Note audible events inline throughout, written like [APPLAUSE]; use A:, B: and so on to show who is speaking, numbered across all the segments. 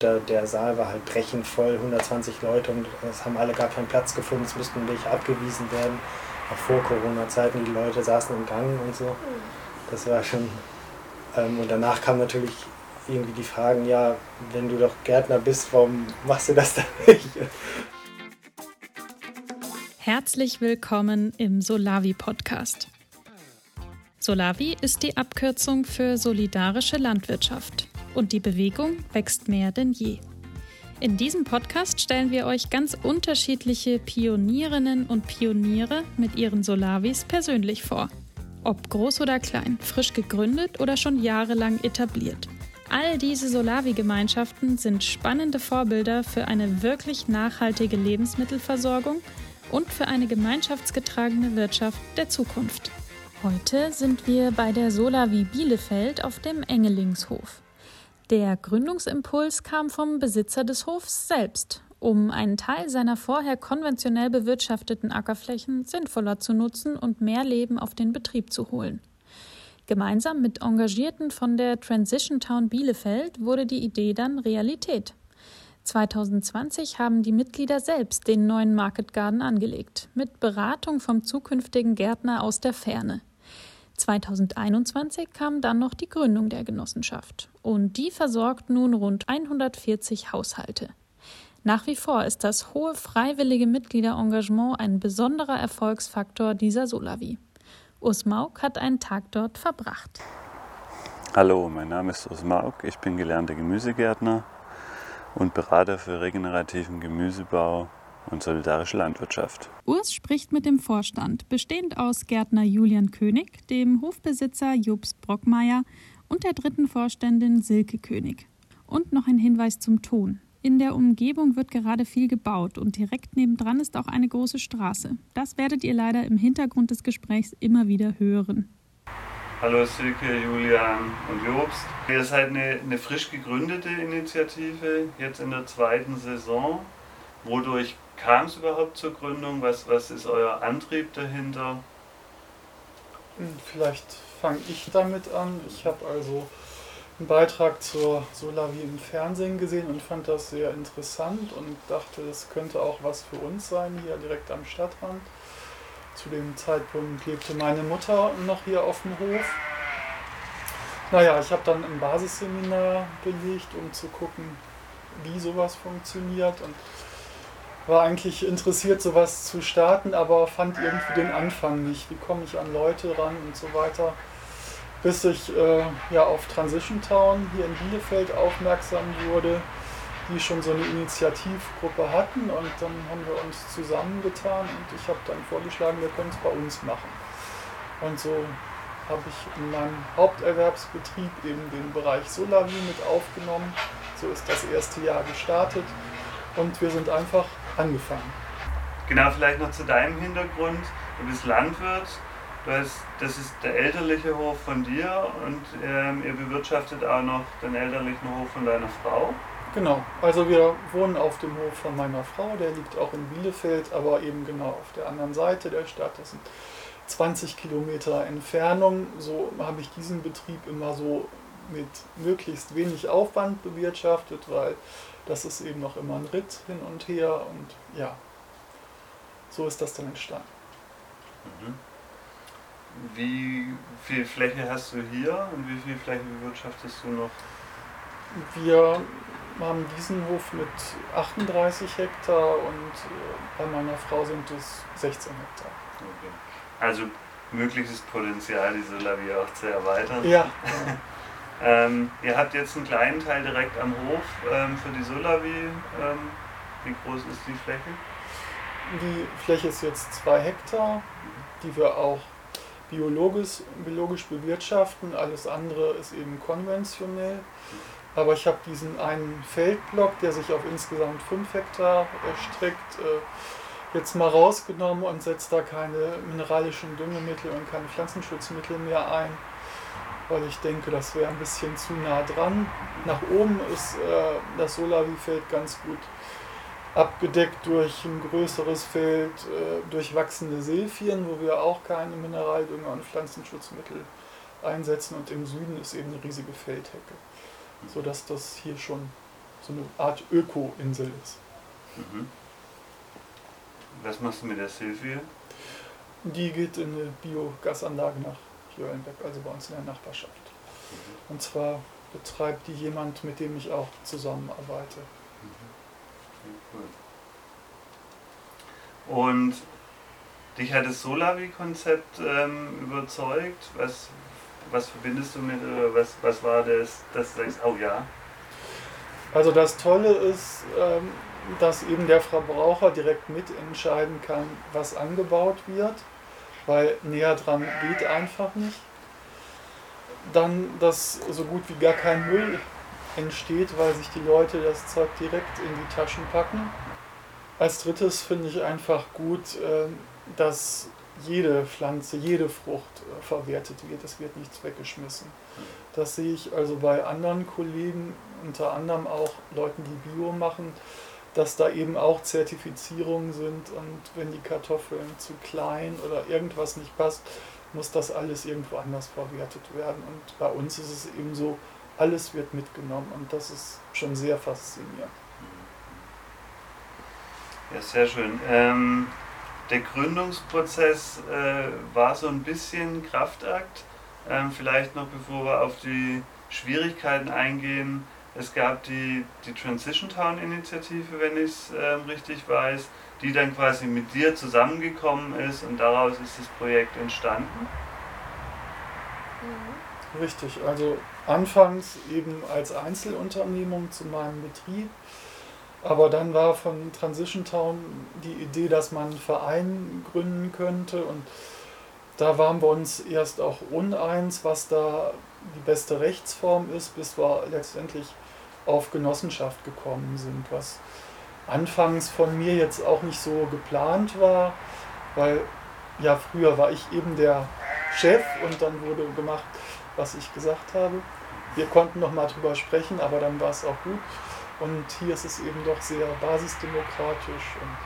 A: Der, der Saal war halt brechend voll, 120 Leute und es haben alle gar keinen Platz gefunden, es müssten welche abgewiesen werden. Auch vor Corona-Zeiten, die Leute saßen im Gang und so. Das war schon. Ähm, und danach kam natürlich irgendwie die Fragen, ja, wenn du doch Gärtner bist, warum machst du das dann nicht?
B: Herzlich willkommen im Solavi Podcast. Solavi ist die Abkürzung für solidarische Landwirtschaft und die Bewegung wächst mehr denn je. In diesem Podcast stellen wir euch ganz unterschiedliche Pionierinnen und Pioniere mit ihren Solavis persönlich vor. Ob groß oder klein, frisch gegründet oder schon jahrelang etabliert. All diese Solavi-Gemeinschaften sind spannende Vorbilder für eine wirklich nachhaltige Lebensmittelversorgung und für eine gemeinschaftsgetragene Wirtschaft der Zukunft. Heute sind wir bei der Solavi Bielefeld auf dem Engelingshof. Der Gründungsimpuls kam vom Besitzer des Hofs selbst, um einen Teil seiner vorher konventionell bewirtschafteten Ackerflächen sinnvoller zu nutzen und mehr Leben auf den Betrieb zu holen. Gemeinsam mit Engagierten von der Transition Town Bielefeld wurde die Idee dann Realität. 2020 haben die Mitglieder selbst den neuen Market Garden angelegt, mit Beratung vom zukünftigen Gärtner aus der Ferne. 2021 kam dann noch die Gründung der Genossenschaft und die versorgt nun rund 140 Haushalte. Nach wie vor ist das hohe freiwillige Mitgliederengagement ein besonderer Erfolgsfaktor dieser Solavi. Urs Mauk hat einen Tag dort verbracht.
C: Hallo, mein Name ist Urs Mauk, ich bin gelernter Gemüsegärtner und Berater für regenerativen Gemüsebau und solidarische Landwirtschaft.
B: Urs spricht mit dem Vorstand, bestehend aus Gärtner Julian König, dem Hofbesitzer Jobst Brockmeier und der dritten Vorständin Silke König. Und noch ein Hinweis zum Ton. In der Umgebung wird gerade viel gebaut und direkt nebendran ist auch eine große Straße. Das werdet ihr leider im Hintergrund des Gesprächs immer wieder hören.
C: Hallo Silke, Julian und Jobst. Ihr seid eine, eine frisch gegründete Initiative, jetzt in der zweiten Saison. Wodurch kam es überhaupt zur Gründung? Was, was ist euer Antrieb dahinter?
D: Hm, vielleicht fange ich damit an. Ich habe also einen Beitrag zur Solavi im Fernsehen gesehen und fand das sehr interessant und dachte, es könnte auch was für uns sein, hier direkt am Stadtrand. Zu dem Zeitpunkt lebte meine Mutter noch hier auf dem Hof. Naja, ich habe dann ein Basisseminar belegt, um zu gucken, wie sowas funktioniert und war eigentlich interessiert, sowas zu starten, aber fand irgendwie den Anfang nicht. Wie komme ich an Leute ran und so weiter. Bis ich äh, ja, auf Transition Town hier in Bielefeld aufmerksam wurde, die schon so eine Initiativgruppe hatten und dann haben wir uns zusammengetan und ich habe dann vorgeschlagen, wir können es bei uns machen. Und so habe ich in meinem Haupterwerbsbetrieb eben den Bereich Solavi mit aufgenommen. So ist das erste Jahr gestartet und wir sind einfach angefangen.
C: Genau, vielleicht noch zu deinem Hintergrund. Du bist Landwirt, du hast, das ist der elterliche Hof von dir und ähm, ihr bewirtschaftet auch noch den elterlichen Hof von deiner Frau.
D: Genau, also wir wohnen auf dem Hof von meiner Frau, der liegt auch in Bielefeld, aber eben genau auf der anderen Seite der Stadt. Das sind 20 Kilometer Entfernung. So habe ich diesen Betrieb immer so mit möglichst wenig Aufwand bewirtschaftet, weil das ist eben noch immer ein Ritt hin und her und ja, so ist das dann entstanden.
C: Mhm. Wie viel Fläche hast du hier und wie viel Fläche bewirtschaftest du noch?
D: Wir haben diesen Hof mit 38 Hektar und äh, bei meiner Frau sind es 16 Hektar.
C: Okay. Also mögliches Potenzial, die Solavie auch zu erweitern.
D: Ja. [LAUGHS]
C: ähm, ihr habt jetzt einen kleinen Teil direkt am Hof ähm, für die Solavi. Ähm, wie groß ist die Fläche?
D: Die Fläche ist jetzt 2 Hektar, die wir auch biologisch, biologisch bewirtschaften. Alles andere ist eben konventionell. Aber ich habe diesen einen Feldblock, der sich auf insgesamt 5 Hektar erstreckt, äh, jetzt mal rausgenommen und setze da keine mineralischen Düngemittel und keine Pflanzenschutzmittel mehr ein, weil ich denke, das wäre ein bisschen zu nah dran. Nach oben ist äh, das Solavi-Feld ganz gut abgedeckt durch ein größeres Feld, äh, durch wachsende Silphien, wo wir auch keine Mineraldünger und Pflanzenschutzmittel einsetzen. Und im Süden ist eben eine riesige Feldhecke, sodass das hier schon so eine Art Öko-Insel ist.
C: Mhm. Was machst du mit der Silvia?
D: Die geht in eine Biogasanlage nach Jölenbeck, also bei uns in der Nachbarschaft. Und zwar betreibt die jemand, mit dem ich auch zusammenarbeite.
C: Mhm. Cool. Und dich hat das Solavi-Konzept ähm, überzeugt? Was, was verbindest du mit, oder was, was war das, dass du sagst, oh ja?
D: Also das Tolle ist, ähm, dass eben der Verbraucher direkt mitentscheiden kann, was angebaut wird, weil näher dran geht einfach nicht. Dann, dass so gut wie gar kein Müll entsteht, weil sich die Leute das Zeug direkt in die Taschen packen. Als drittes finde ich einfach gut, ähm, dass jede Pflanze, jede Frucht äh, verwertet wird. Es wird nichts weggeschmissen. Das sehe ich also bei anderen Kollegen, unter anderem auch Leuten, die Bio machen, dass da eben auch Zertifizierungen sind und wenn die Kartoffeln zu klein oder irgendwas nicht passt, muss das alles irgendwo anders verwertet werden. Und bei uns ist es eben so, alles wird mitgenommen und das ist schon sehr faszinierend.
C: Ja, sehr schön. Ähm, der Gründungsprozess äh, war so ein bisschen Kraftakt. Ähm, vielleicht noch bevor wir auf die Schwierigkeiten eingehen. Es gab die, die Transition Town Initiative, wenn ich es ähm, richtig weiß, die dann quasi mit dir zusammengekommen ist und daraus ist das Projekt entstanden.
D: Richtig, also anfangs eben als Einzelunternehmung zu meinem Betrieb, aber dann war von Transition Town die Idee, dass man einen Verein gründen könnte und da waren wir uns erst auch uneins, was da die beste Rechtsform ist, bis wir letztendlich auf Genossenschaft gekommen sind, was anfangs von mir jetzt auch nicht so geplant war, weil ja früher war ich eben der Chef und dann wurde gemacht, was ich gesagt habe. Wir konnten noch mal drüber sprechen, aber dann war es auch gut. Und hier ist es eben doch sehr basisdemokratisch. Und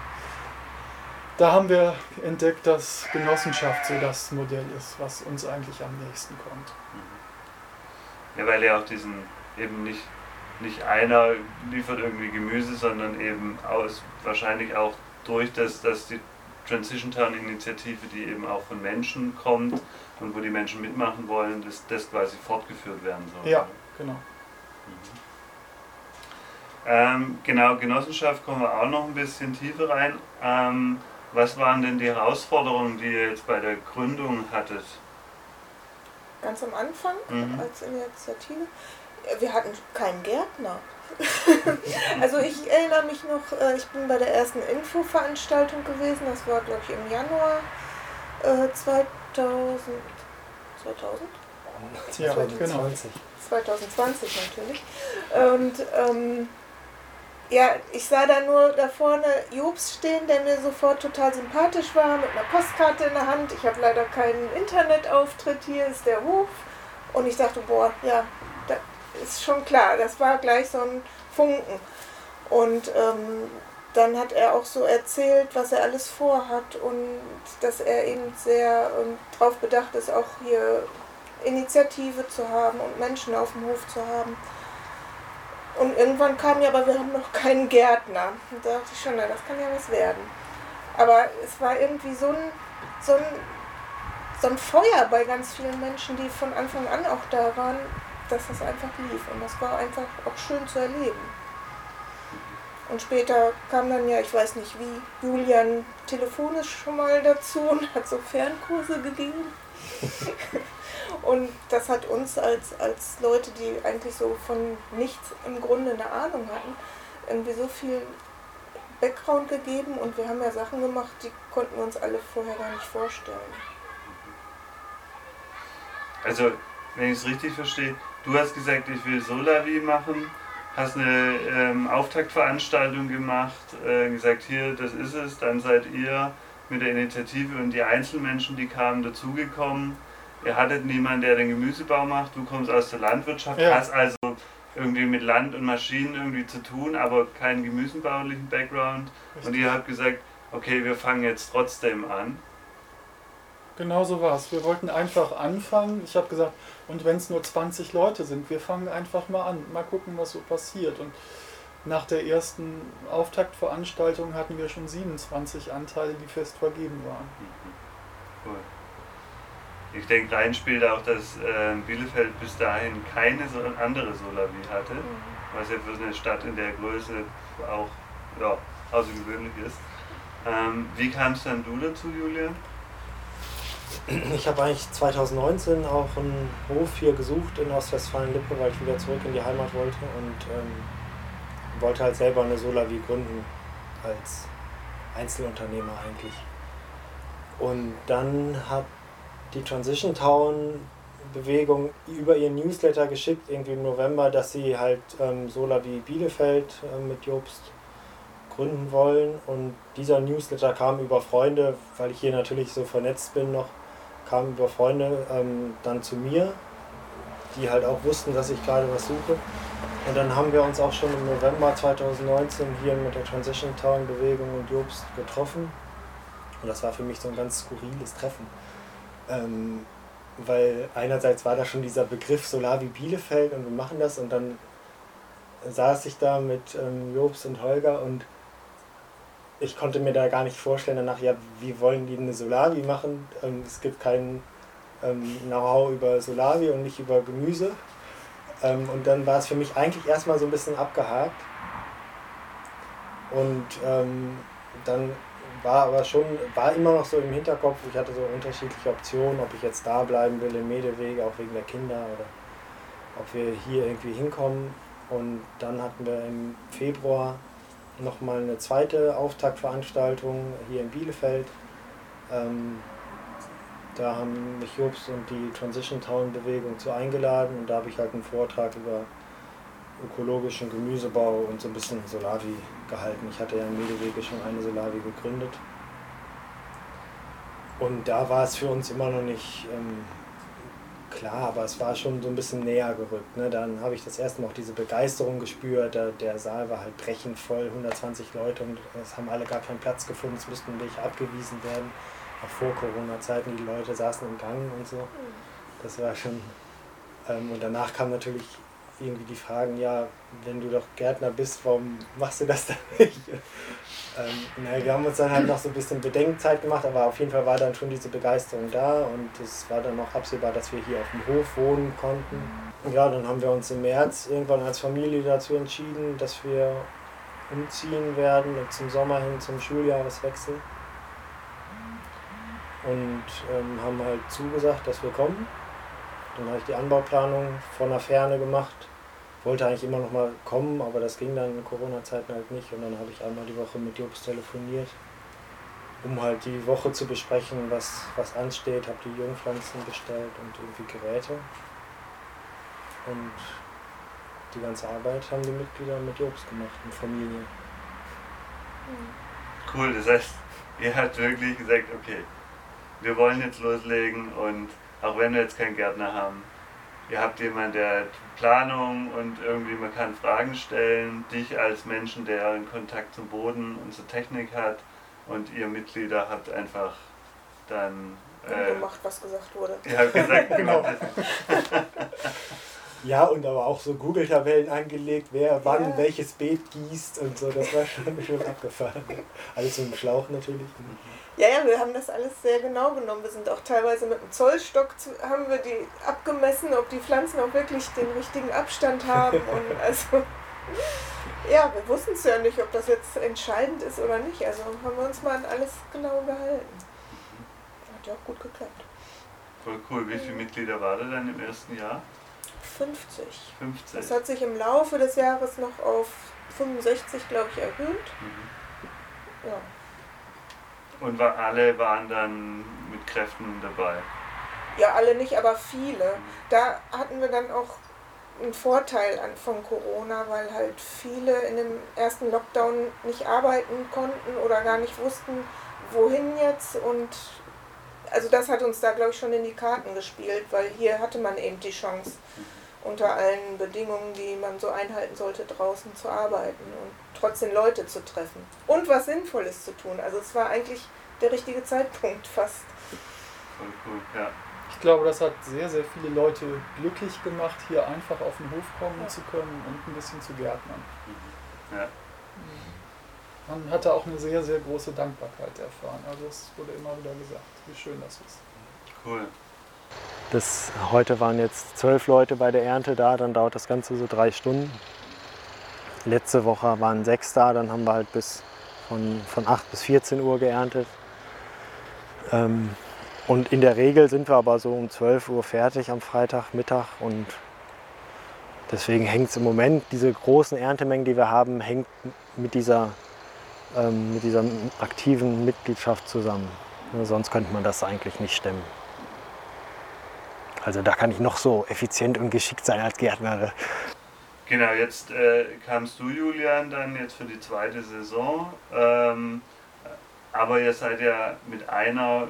D: da haben wir entdeckt, dass Genossenschaft so das Modell ist, was uns eigentlich am nächsten kommt.
C: Ja, weil ja auch diesen eben nicht, nicht einer liefert irgendwie Gemüse, sondern eben aus wahrscheinlich auch durch das, dass die Transition Town Initiative, die eben auch von Menschen kommt und wo die Menschen mitmachen wollen, dass das quasi fortgeführt werden soll.
D: Ja, genau.
C: Ähm, genau, Genossenschaft kommen wir auch noch ein bisschen tiefer rein. Ähm, was waren denn die Herausforderungen, die ihr jetzt bei der Gründung hattet?
E: Ganz am Anfang
C: Mhm.
E: als Initiative. Wir hatten keinen Gärtner. [LAUGHS] also ich erinnere mich noch, äh, ich bin bei der ersten Infoveranstaltung gewesen, das war glaube ich im Januar äh, 2000. 2000?
D: Ja, genau.
A: 2020.
E: 2020 natürlich. Und ähm, ja, ich sah da nur da vorne Jobs stehen, der mir sofort total sympathisch war, mit einer Postkarte in der Hand. Ich habe leider keinen Internetauftritt, hier ist der Hof. Und ich dachte, boah, ja, ist schon klar, das war gleich so ein Funken. Und ähm, dann hat er auch so erzählt, was er alles vorhat und dass er eben sehr ähm, darauf bedacht ist, auch hier Initiative zu haben und Menschen auf dem Hof zu haben. Und irgendwann kam ja, aber wir haben noch keinen Gärtner. Und da dachte ich schon, na, das kann ja was werden. Aber es war irgendwie so ein, so ein, so ein Feuer bei ganz vielen Menschen, die von Anfang an auch da waren, dass das einfach lief. Und das war einfach auch schön zu erleben. Und später kam dann ja, ich weiß nicht wie, Julian telefonisch schon mal dazu [LAUGHS] und hat so Fernkurse gegeben. [LAUGHS] und das hat uns als, als Leute, die eigentlich so von nichts im Grunde eine Ahnung hatten, irgendwie so viel Background gegeben und wir haben ja Sachen gemacht, die konnten wir uns alle vorher gar nicht vorstellen.
C: Also, wenn ich es richtig verstehe, du hast gesagt, ich will Solavi machen, hast eine ähm, Auftaktveranstaltung gemacht, äh, gesagt, hier, das ist es, dann seid ihr mit der Initiative und die Einzelmenschen, die kamen, dazugekommen. Ihr hattet niemanden, der den Gemüsebau macht, du kommst aus der Landwirtschaft,
D: Ja.
C: hast also irgendwie mit Land und Maschinen irgendwie zu tun, aber keinen gemüsebaulichen Background. Und ihr habt gesagt, okay, wir fangen jetzt trotzdem an.
D: Genau so war es. Wir wollten einfach anfangen. Ich habe gesagt, und wenn es nur 20 Leute sind, wir fangen einfach mal an, mal gucken, was so passiert. Und nach der ersten Auftaktveranstaltung hatten wir schon 27 Anteile, die fest vergeben waren.
C: Mhm. Cool. Ich denke, rein spielt auch, dass äh, Bielefeld bis dahin keine so andere Solavi hatte, mhm. was ja für eine Stadt in der Größe auch ja, außergewöhnlich ist. Ähm, wie kamst dann du dazu, Julian?
A: Ich habe eigentlich 2019 auch einen Hof hier gesucht in Ostwestfalen-Lippe, weil ich wieder zurück in die Heimat wollte und ähm, wollte halt selber eine Solavi gründen als Einzelunternehmer eigentlich. Und dann hat die Transition Town Bewegung über ihren Newsletter geschickt, irgendwie im November, dass sie halt ähm, Solavi Bielefeld äh, mit Jobst gründen wollen. Und dieser Newsletter kam über Freunde, weil ich hier natürlich so vernetzt bin noch, kam über Freunde ähm, dann zu mir, die halt auch wussten, dass ich gerade was suche. Und dann haben wir uns auch schon im November 2019 hier mit der Transition Town Bewegung und Jobst getroffen. Und das war für mich so ein ganz skurriles Treffen. Ähm, weil einerseits war da schon dieser Begriff Solavi Bielefeld und wir machen das und dann saß ich da mit ähm, Jobs und Holger und ich konnte mir da gar nicht vorstellen danach, ja, wie wollen die eine Solavi machen? Ähm, es gibt kein ähm, Know-how über Solavi und nicht über Gemüse. Ähm, und dann war es für mich eigentlich erstmal so ein bisschen abgehakt. Und ähm, dann war aber schon, war immer noch so im Hinterkopf, ich hatte so unterschiedliche Optionen, ob ich jetzt da bleiben will in Medewege, auch wegen der Kinder oder ob wir hier irgendwie hinkommen. Und dann hatten wir im Februar nochmal eine zweite Auftaktveranstaltung hier in Bielefeld. Ähm, da haben mich Jobs und die Transition Town Bewegung zu eingeladen und da habe ich halt einen Vortrag über ökologischen Gemüsebau und so ein bisschen Solavi gehalten. Ich hatte ja in Medewege schon eine Solavi gegründet. Und da war es für uns immer noch nicht ähm, klar, aber es war schon so ein bisschen näher gerückt. Ne? Dann habe ich das erste Mal auch diese Begeisterung gespürt. Der, der Saal war halt brechend voll, 120 Leute und es haben alle gar keinen Platz gefunden, es müssten welche abgewiesen werden. Auch vor Corona-Zeiten, die Leute saßen im Gang und so. Das war schon. Ähm, und danach kam natürlich irgendwie die Fragen, ja, wenn du doch Gärtner bist, warum machst du das dann nicht? Ähm, naja, wir haben uns dann halt noch so ein bisschen Bedenkzeit gemacht, aber auf jeden Fall war dann schon diese Begeisterung da und es war dann auch absehbar, dass wir hier auf dem Hof wohnen konnten. Ja, dann haben wir uns im März irgendwann als Familie dazu entschieden, dass wir umziehen werden zum Sommer hin zum Schuljahreswechsel. Und ähm, haben halt zugesagt, dass wir kommen. Dann habe ich die Anbauplanung von der Ferne gemacht wollte eigentlich immer noch mal kommen, aber das ging dann in Corona-Zeiten halt nicht. Und dann habe ich einmal die Woche mit Jobs telefoniert, um halt die Woche zu besprechen, was, was ansteht. Habe die Jungpflanzen bestellt und irgendwie Geräte. Und die ganze Arbeit haben die Mitglieder mit Jobs gemacht, in Familie.
C: Cool, das heißt, ihr habt wirklich gesagt, okay, wir wollen jetzt loslegen und auch wenn wir jetzt keinen Gärtner haben, ihr habt jemanden, der Planung und irgendwie man kann Fragen stellen, dich als Menschen, der einen Kontakt zum Boden und zur Technik hat und ihr Mitglieder habt einfach dann
E: äh, gemacht, was gesagt wurde.
C: Ihr habt gesagt, [LAUGHS] genau. [LAUGHS]
A: Ja, und aber auch so Google-Tabellen angelegt, wer wann ja. welches Beet gießt und so, das war schon, [LAUGHS] schon abgefahren. Alles so im Schlauch natürlich.
E: Ja, ja, wir haben das alles sehr genau genommen. Wir sind auch teilweise mit dem Zollstock zu, haben wir die abgemessen, ob die Pflanzen auch wirklich den richtigen Abstand [LAUGHS] haben. Und also ja, wir wussten es ja nicht, ob das jetzt entscheidend ist oder nicht. Also haben wir uns mal an alles genau gehalten. Hat ja auch gut geklappt.
C: Voll cool. Wie viele Mitglieder war da dann im ersten Jahr?
E: 50.
C: 50.
E: Das hat sich im Laufe des Jahres noch auf 65, glaube ich, erhöht. Mhm. Ja.
C: Und war, alle waren dann mit Kräften dabei?
E: Ja, alle nicht, aber viele. Da hatten wir dann auch einen Vorteil an, von Corona, weil halt viele in dem ersten Lockdown nicht arbeiten konnten oder gar nicht wussten, wohin jetzt. Und also das hat uns da, glaube ich, schon in die Karten gespielt, weil hier hatte man eben die Chance, unter allen Bedingungen, die man so einhalten sollte, draußen zu arbeiten und trotzdem Leute zu treffen und was Sinnvolles zu tun. Also es war eigentlich der richtige Zeitpunkt fast.
C: Voll cool, ja.
D: Ich glaube, das hat sehr, sehr viele Leute glücklich gemacht, hier einfach auf den Hof kommen ja. zu können und ein bisschen zu gärtnern.
C: Ja.
D: Man hatte auch eine sehr, sehr große Dankbarkeit erfahren. Also es wurde immer wieder gesagt, wie schön das ist.
C: Cool.
A: Das, heute waren jetzt zwölf Leute bei der Ernte da, dann dauert das Ganze so drei Stunden. Letzte Woche waren sechs da, dann haben wir halt bis von, von 8 bis 14 Uhr geerntet. Ähm, und in der Regel sind wir aber so um 12 Uhr fertig am Freitagmittag und deswegen hängt es im Moment, diese großen Erntemengen, die wir haben, hängt mit dieser, ähm, mit dieser aktiven Mitgliedschaft zusammen. Ja, sonst könnte man das eigentlich nicht stemmen. Also da kann ich noch so effizient und geschickt sein als Gärtner.
C: Genau, jetzt äh, kamst du, Julian, dann jetzt für die zweite Saison. Ähm, aber ihr seid ja mit einer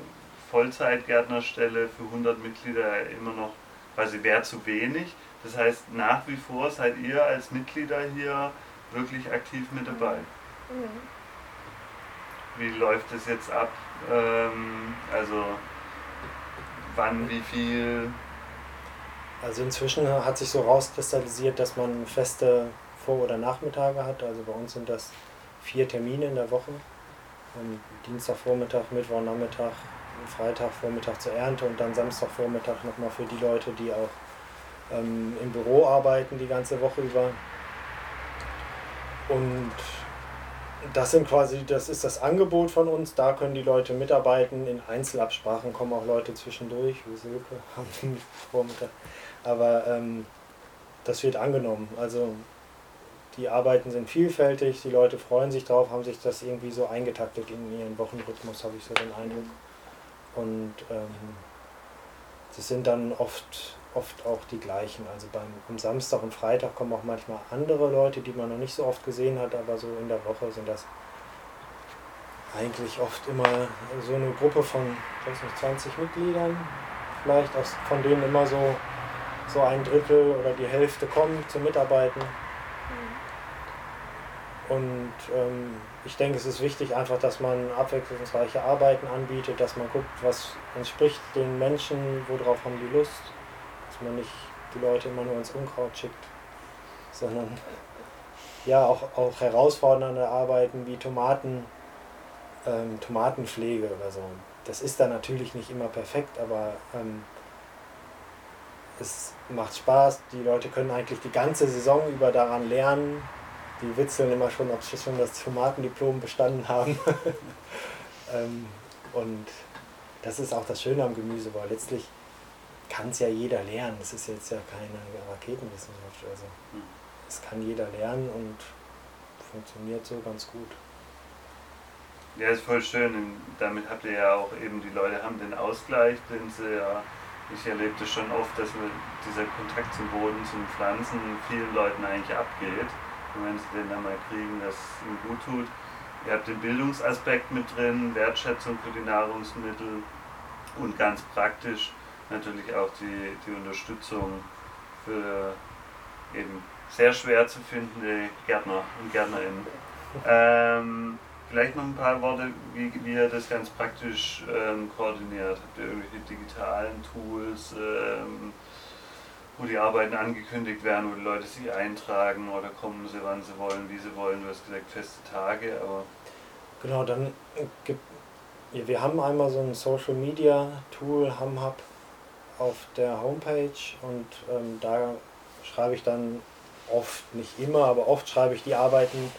C: Vollzeitgärtnerstelle für 100 Mitglieder immer noch quasi wäre zu wenig. Das heißt, nach wie vor seid ihr als Mitglieder hier wirklich aktiv mit dabei.
E: Mhm.
C: Wie läuft es jetzt ab? Ähm, also wann, wie viel?
A: Also inzwischen hat sich so rauskristallisiert, dass man feste Vor- oder Nachmittage hat. Also bei uns sind das vier Termine in der Woche. Dienstagvormittag, Mittwochnachmittag, Freitagvormittag zur Ernte und dann Samstagvormittag nochmal für die Leute, die auch ähm, im Büro arbeiten die ganze Woche über. Und das sind quasi, das ist das Angebot von uns, da können die Leute mitarbeiten, in Einzelabsprachen kommen auch Leute zwischendurch, wie Silke wir Vormittag. Aber ähm, das wird angenommen. Also die Arbeiten sind vielfältig, die Leute freuen sich drauf, haben sich das irgendwie so eingetaktet in ihren Wochenrhythmus, habe ich so den Eindruck. Und ähm, das sind dann oft, oft auch die gleichen. Also beim, am Samstag und Freitag kommen auch manchmal andere Leute, die man noch nicht so oft gesehen hat, aber so in der Woche sind das eigentlich oft immer so eine Gruppe von ich weiß nicht, 20 Mitgliedern, vielleicht, aus, von denen immer so, so ein Drittel oder die Hälfte kommen zum Mitarbeiten. Und ähm, ich denke, es ist wichtig einfach, dass man abwechslungsreiche Arbeiten anbietet, dass man guckt, was entspricht den Menschen, worauf haben die Lust, dass man nicht die Leute immer nur ins Unkraut schickt, sondern ja auch, auch herausfordernde Arbeiten wie Tomaten, ähm, Tomatenpflege oder so. Das ist dann natürlich nicht immer perfekt, aber ähm, es macht Spaß. Die Leute können eigentlich die ganze Saison über daran lernen, die witzeln immer schon, ob sie schon das Tomatendiplom bestanden haben. [LAUGHS] ähm, und das ist auch das Schöne am Gemüse, weil letztlich kann es ja jeder lernen. Es ist jetzt ja keine Raketenwissenschaft. Also es kann jeder lernen und funktioniert so ganz gut.
C: Ja, ist voll schön. Damit habt ihr ja auch eben, die Leute haben den Ausgleich, den sie ja, ich erlebe das schon oft, dass dieser Kontakt zum Boden, zum Pflanzen vielen Leuten eigentlich abgeht wenn sie den dann mal kriegen, das ihnen gut tut. Ihr habt den Bildungsaspekt mit drin, Wertschätzung für die Nahrungsmittel und ganz praktisch natürlich auch die, die Unterstützung für eben sehr schwer zu findende Gärtner und Gärtnerinnen. Ähm, vielleicht noch ein paar Worte, wie, wie ihr das ganz praktisch ähm, koordiniert. Habt ihr irgendwelche digitalen Tools? Ähm, wo die Arbeiten angekündigt werden, wo die Leute sich eintragen oder kommen sie, wann sie wollen, wie sie wollen. Du hast gesagt, feste Tage, aber.
A: Genau, dann gibt. Wir haben einmal so ein Social Media Tool, HamHub, auf der Homepage und ähm, da schreibe ich dann oft, nicht immer, aber oft schreibe ich die Arbeiten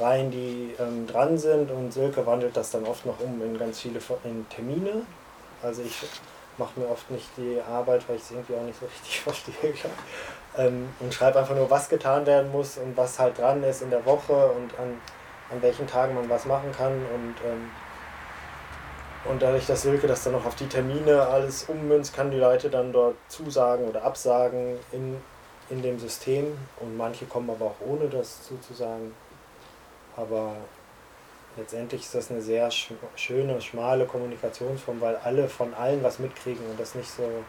A: rein, die ähm, dran sind und Silke wandelt das dann oft noch um in ganz viele in Termine. Also ich mache mir oft nicht die Arbeit, weil ich es irgendwie auch nicht so richtig [LAUGHS] verstehe. Ähm, und schreibe einfach nur, was getan werden muss und was halt dran ist in der Woche und an, an welchen Tagen man was machen kann. Und, ähm, und dadurch, dass Silke das dann noch auf die Termine alles ummünzt, kann die Leute dann dort zusagen oder absagen in, in dem System. Und manche kommen aber auch ohne das zuzusagen. Aber letztendlich ist das eine sehr sch schöne, schmale Kommunikationsform, weil alle von allen was mitkriegen und das nicht so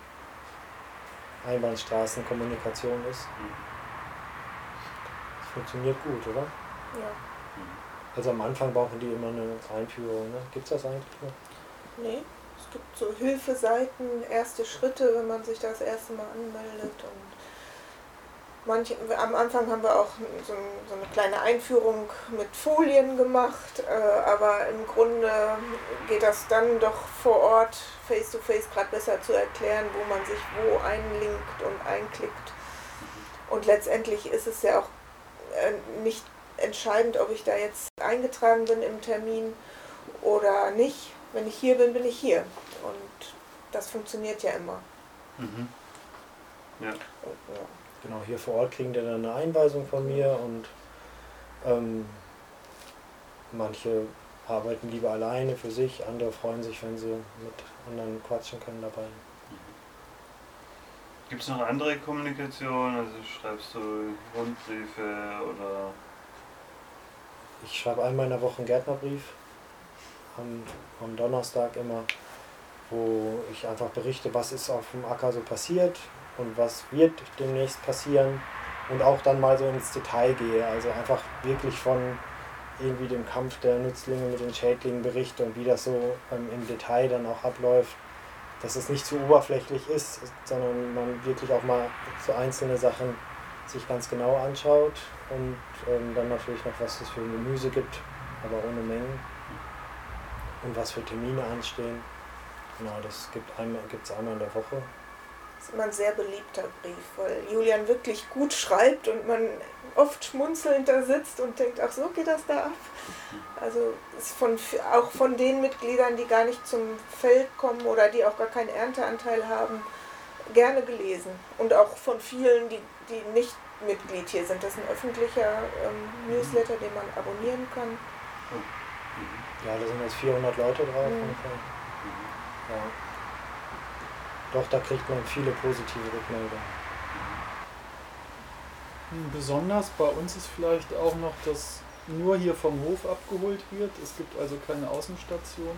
A: Einbahnstraßenkommunikation ist. Das funktioniert gut, oder?
E: Ja.
A: Also am Anfang brauchen die immer eine Einführung, ne? Gibt es das eigentlich noch?
E: Nee, es gibt so Hilfeseiten, erste Schritte, wenn man sich das erste Mal anmeldet und Manche, am Anfang haben wir auch so, so eine kleine Einführung mit Folien gemacht, äh, aber im Grunde geht das dann doch vor Ort face-to-face gerade besser zu erklären, wo man sich wo einlinkt und einklickt. Und letztendlich ist es ja auch äh, nicht entscheidend, ob ich da jetzt eingetragen bin im Termin oder nicht. Wenn ich hier bin, bin ich hier. Und das funktioniert ja immer. Mhm.
A: Ja. Und, ja. Genau, hier vor Ort kriegen die dann eine Einweisung von mir und ähm, manche arbeiten lieber alleine für sich, andere freuen sich, wenn sie mit anderen quatschen können dabei.
C: Gibt es noch andere Kommunikation? Also schreibst du Rundbriefe oder?
A: Ich schreibe einmal in der Woche einen Gärtnerbrief, am, am Donnerstag immer, wo ich einfach berichte, was ist auf dem Acker so passiert, und was wird demnächst passieren und auch dann mal so ins Detail gehe. Also einfach wirklich von irgendwie dem Kampf der Nützlinge mit den Schädlingen berichte und wie das so ähm, im Detail dann auch abläuft, dass es nicht zu oberflächlich ist, sondern man wirklich auch mal so einzelne Sachen sich ganz genau anschaut und ähm, dann natürlich noch, was es für Gemüse gibt, aber ohne Mengen und was für Termine anstehen. Genau, das gibt es einmal, einmal in der Woche
E: ist immer ein sehr beliebter Brief, weil Julian wirklich gut schreibt und man oft schmunzelnd da sitzt und denkt, ach so geht das da ab. Also ist von, auch von den Mitgliedern, die gar nicht zum Feld kommen oder die auch gar keinen Ernteanteil haben, gerne gelesen. Und auch von vielen, die, die nicht Mitglied hier sind. Das ist ein öffentlicher ähm, Newsletter, den man abonnieren kann.
A: Ja, da sind jetzt 400 Leute drauf. Mhm. Ja. Doch, da kriegt man viele positive Rückmeldungen.
D: Hm, besonders bei uns ist vielleicht auch noch, dass nur hier vom Hof abgeholt wird. Es gibt also keine Außenstation.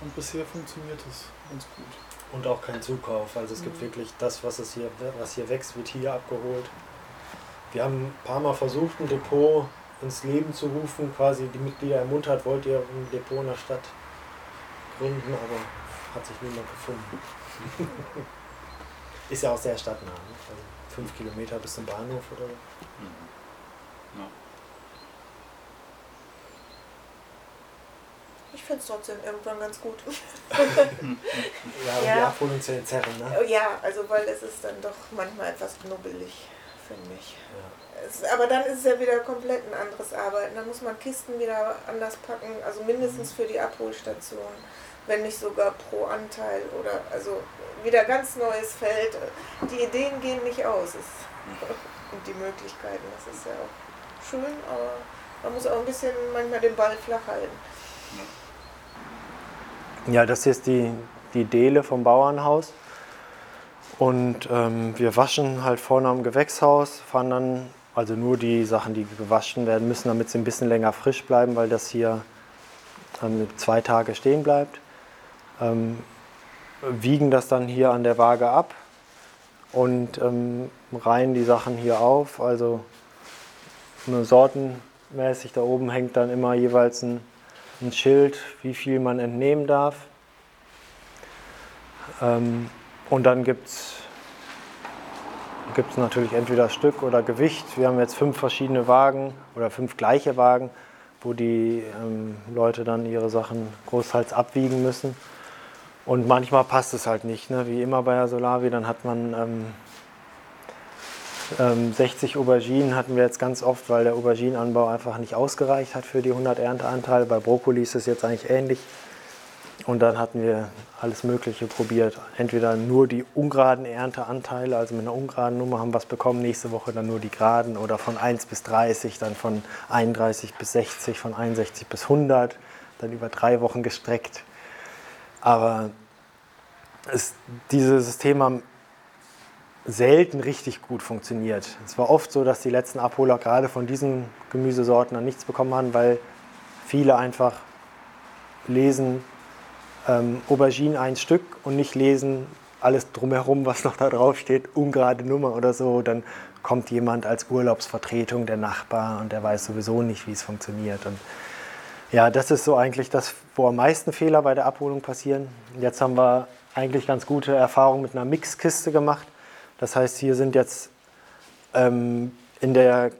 D: Und bisher funktioniert es ganz gut.
A: Und auch kein Zukauf. Also es mhm. gibt wirklich das, was, es hier, was hier wächst, wird hier abgeholt. Wir haben ein paar Mal versucht, ein Depot ins Leben zu rufen, quasi die Mitglieder ermuntert, wollt ihr ein Depot in der Stadt gründen, aber hat sich niemand gefunden. [LAUGHS] ist ja auch sehr stadtnah. Ne? Also fünf Kilometer bis zum Bahnhof oder so. Mhm. Ja.
E: Ich finde es trotzdem irgendwann ganz gut. [LAUGHS]
A: ja, ja, die Abholung zu entzerren, ne?
E: Ja, also weil es ist dann doch manchmal etwas knubbelig, finde ich. Ja. Es, aber dann ist es ja wieder komplett ein anderes Arbeiten. Dann muss man Kisten wieder anders packen, also mindestens mhm. für die Abholstation wenn nicht sogar pro Anteil oder also wieder ganz neues Feld. Die Ideen gehen nicht aus und die Möglichkeiten. Das ist ja auch schön, aber man muss auch ein bisschen manchmal den Ball flach halten.
A: Ja, das ist die, die Dele vom Bauernhaus. Und ähm, wir waschen halt vorne am Gewächshaus, fahren dann also nur die Sachen, die gewaschen werden müssen, damit sie ein bisschen länger frisch bleiben, weil das hier ähm, zwei Tage stehen bleibt ähm, wiegen das dann hier an der Waage ab und ähm, reihen die Sachen hier auf. Also nur sortenmäßig da oben hängt dann immer jeweils ein, ein Schild, wie viel man entnehmen darf. Ähm, und dann gibt es natürlich entweder Stück oder Gewicht. Wir haben jetzt fünf verschiedene Wagen oder fünf gleiche Wagen, wo die ähm, Leute dann ihre Sachen großteils abwiegen müssen. Und manchmal passt es halt nicht, ne? wie immer bei der Solavi, dann hat man ähm, ähm, 60 Auberginen hatten wir jetzt ganz oft, weil der Auberginenanbau einfach nicht ausgereicht hat für die 100 Ernteanteile. Bei Brokkoli ist es jetzt eigentlich ähnlich. Und dann hatten wir alles Mögliche probiert. Entweder nur die ungeraden Ernteanteile, also mit einer ungeraden Nummer haben wir es bekommen, nächste Woche dann nur die geraden oder von 1 bis 30, dann von 31 bis 60, von 61 bis 100, dann über drei Wochen gestreckt. Aber es, dieses System haben selten richtig gut funktioniert. Es war oft so, dass die letzten Abholer gerade von diesen Gemüsesorten dann nichts bekommen haben, weil viele einfach lesen ähm, Aubergine ein Stück und nicht lesen alles drumherum, was noch da drauf steht, ungerade Nummer oder so. Dann kommt jemand als Urlaubsvertretung, der Nachbar, und der weiß sowieso nicht, wie es funktioniert. Und ja, das ist so eigentlich das, wo am meisten Fehler bei der Abholung passieren. Jetzt haben wir eigentlich ganz gute Erfahrungen mit einer Mixkiste gemacht. Das heißt, hier sind jetzt ähm, in der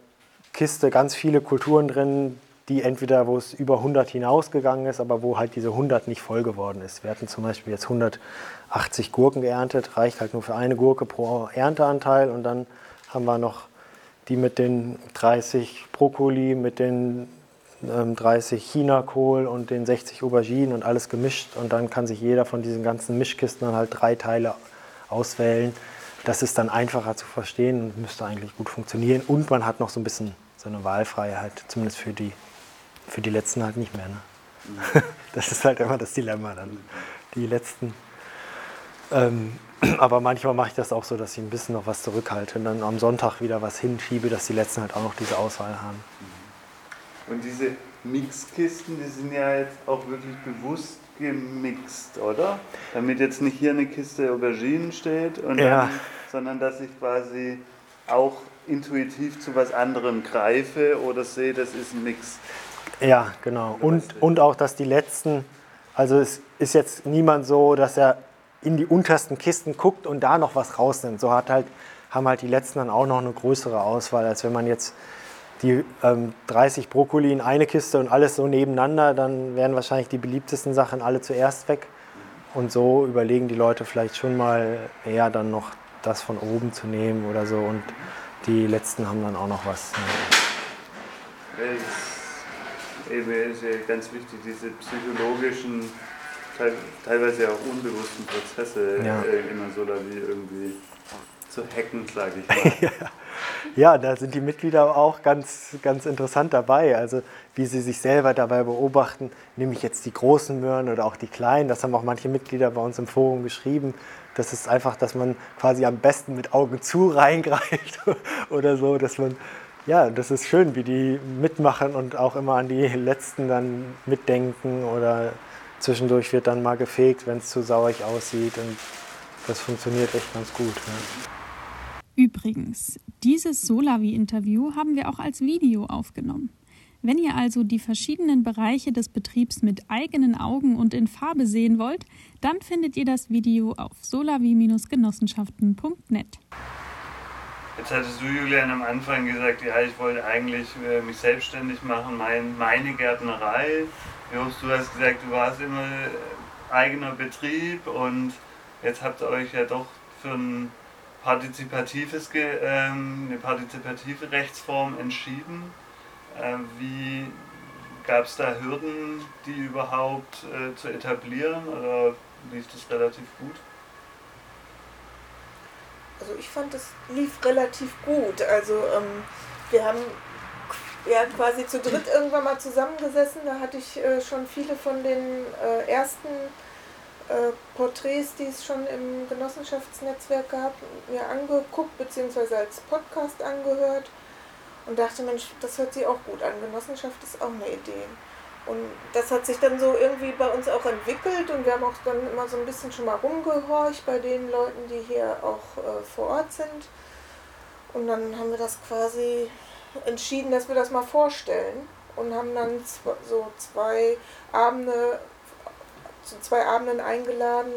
A: Kiste ganz viele Kulturen drin, die entweder, wo es über 100 hinausgegangen ist, aber wo halt diese 100 nicht voll geworden ist. Wir hatten zum Beispiel jetzt 180 Gurken geerntet, reicht halt nur für eine Gurke pro Ernteanteil und dann haben wir noch die mit den 30 Brokkoli, mit den 30 Chinakohl und den 60 Auberginen und alles gemischt und dann kann sich jeder von diesen ganzen Mischkisten dann halt drei Teile auswählen. Das ist dann einfacher zu verstehen und müsste eigentlich gut funktionieren und man hat noch so ein bisschen so eine Wahlfreiheit, zumindest für die für die letzten halt nicht mehr. Ne? [LAUGHS] Das ist halt immer das Dilemma dann. Die letzten. Ähm, [CLEARS THROAT] aber manchmal mache ich das auch so, dass ich ein bisschen noch was zurückhalte und dann am Sonntag wieder was hinschiebe, dass die letzten halt auch noch diese Auswahl haben.
C: Und diese Mixkisten, die sind ja jetzt auch wirklich bewusst gemixt, oder? Damit jetzt nicht hier eine Kiste Auberginen steht, ja. dann, sondern dass ich quasi auch intuitiv zu was anderem greife oder sehe, das ist ein Mix.
A: Ja, genau. Und, und auch, dass die letzten, also es ist jetzt niemand so, dass er in die untersten Kisten guckt und da noch was rausnimmt. So hat halt, haben halt die letzten dann auch noch eine größere Auswahl, als wenn man jetzt die ähm, 30 Brokkoli in eine Kiste und alles so nebeneinander, dann wären wahrscheinlich die beliebtesten Sachen alle zuerst weg. Und so überlegen die Leute vielleicht schon mal eher dann noch das von oben zu nehmen oder so. Und die letzten haben dann auch noch was.
C: Ne? eben ist ja ganz wichtig, diese psychologischen, teilweise auch unbewussten Prozesse ja. äh, immer so da wie irgendwie zu hacken, sage ich [LAUGHS] mal.
A: ja, da sind die Mitglieder auch ganz, ganz interessant dabei. Also wie sie sich selber dabei beobachten, nehme ich jetzt die großen Möhren oder auch die kleinen. Das haben auch manche Mitglieder bei uns im Forum geschrieben. Das ist einfach, dass man quasi am besten mit Augen zu reingreift [LAUGHS] oder so, dass man ja, das ist schön, wie die mitmachen und auch immer an die Letzten dann mitdenken oder zwischendurch wird dann mal gefegt, wenn es zu saurig aussieht und das funktioniert echt ganz gut. Ja.
B: Übrigens, dieses Solavi-Interview haben wir auch als Video aufgenommen. Wenn ihr also die verschiedenen Bereiche des Betriebs mit eigenen Augen und in Farbe sehen wollt, dann findet ihr das Video auf solavi-genossenschaften.net.
C: Jetzt hattest du, Julian, am Anfang gesagt, ja, ich wollte eigentlich äh, mich selbstständig machen, mein, meine Gärtnerei. Jobst, du hast gesagt, du warst immer äh, eigener Betrieb und jetzt habt ihr euch ja doch für ein partizipatives, ähm, eine partizipative Rechtsform entschieden. Äh, wie gab es da Hürden, die überhaupt äh, zu etablieren oder lief das relativ gut?
E: also ich fand, es lief relativ gut. Also ähm, wir haben ja quasi zu dritt irgendwann mal zusammengesessen. Da hatte ich äh, schon viele von den äh, ersten äh, Porträts, die es schon im Genossenschaftsnetzwerk gab, mir angeguckt bzw. als Podcast angehört und dachte, Mensch, das hört sich auch gut an. Genossenschaft ist auch eine Idee. Und das hat sich dann so irgendwie bei uns auch entwickelt und wir haben auch dann immer so ein bisschen schon mal rumgehorcht bei den Leuten, die hier auch äh, vor Ort sind. Und dann haben wir das quasi entschieden, dass wir das mal vorstellen und haben dann so zwei Abende, zu zwei Abenden eingeladen,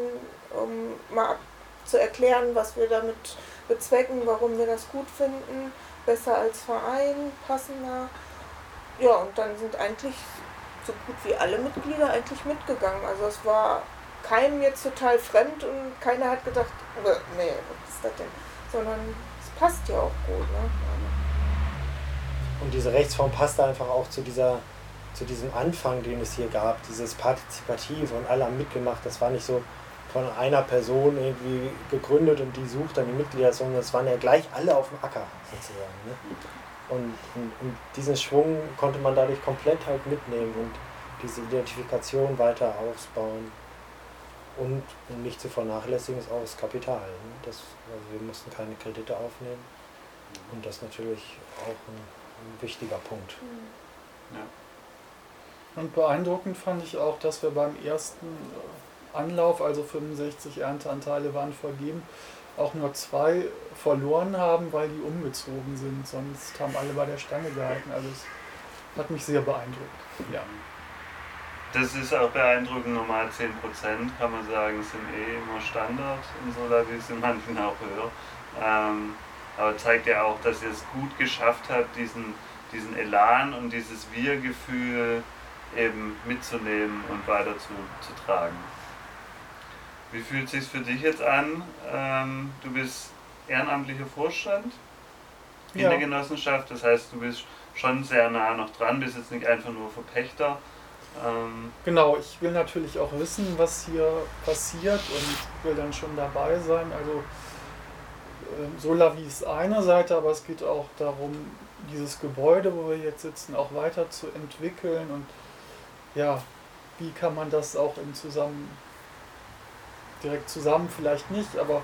E: um mal zu erklären, was wir damit bezwecken, warum wir das gut finden, besser als Verein, passender. Ja, und dann sind eigentlich so gut wie alle Mitglieder eigentlich mitgegangen. Also es war keinem jetzt total fremd und keiner hat gedacht, nee, was ist das denn? Sondern es passt ja auch gut. Ne?
A: Und diese Rechtsform passte einfach auch zu dieser zu diesem Anfang, den es hier gab, dieses Partizipative und alle haben mitgemacht. Das war nicht so von einer Person irgendwie gegründet und die sucht dann die Mitglieder, sondern es waren ja gleich alle auf dem Acker sozusagen. Ne? Und, und, und, diesen Schwung konnte man dadurch komplett halt mitnehmen und diese Identifikation weiter ausbauen. Und, und nicht zu vernachlässigen ist auch das Kapital. Ne? Das, also wir mussten keine Kredite aufnehmen. Und das ist natürlich auch ein, ein wichtiger Punkt.
D: Mhm. Ja. Und beeindruckend fand ich auch, dass wir beim ersten Anlauf, also 65 Ernteanteile waren vergeben, auch nur zwei verloren haben, weil die umgezogen sind. Sonst haben alle bei der Stange gehalten. Also es hat mich sehr beeindruckt. Ja.
C: Das ist auch beeindruckend. Normal 10% kann man sagen, sind eh immer Standard in Solavis, in manchen auch höher. Ähm, aber zeigt ja auch, dass ihr es gut geschafft habt, diesen, diesen Elan und dieses Wir-Gefühl eben mitzunehmen und weiter zu, zu tragen. Wie fühlt es sich für dich jetzt an? Ähm, du bist ehrenamtlicher Vorstand in ja. der Genossenschaft, das heißt, du bist schon sehr nah noch dran, bist jetzt nicht einfach nur Verpächter.
D: Ähm genau, ich will natürlich auch wissen, was hier passiert und will dann schon dabei sein. Also äh, Solavi ist eine Seite, aber es geht auch darum, dieses Gebäude, wo wir jetzt sitzen, auch weiter zu entwickeln und ja, wie kann man das auch in zusammen, direkt zusammen vielleicht nicht, aber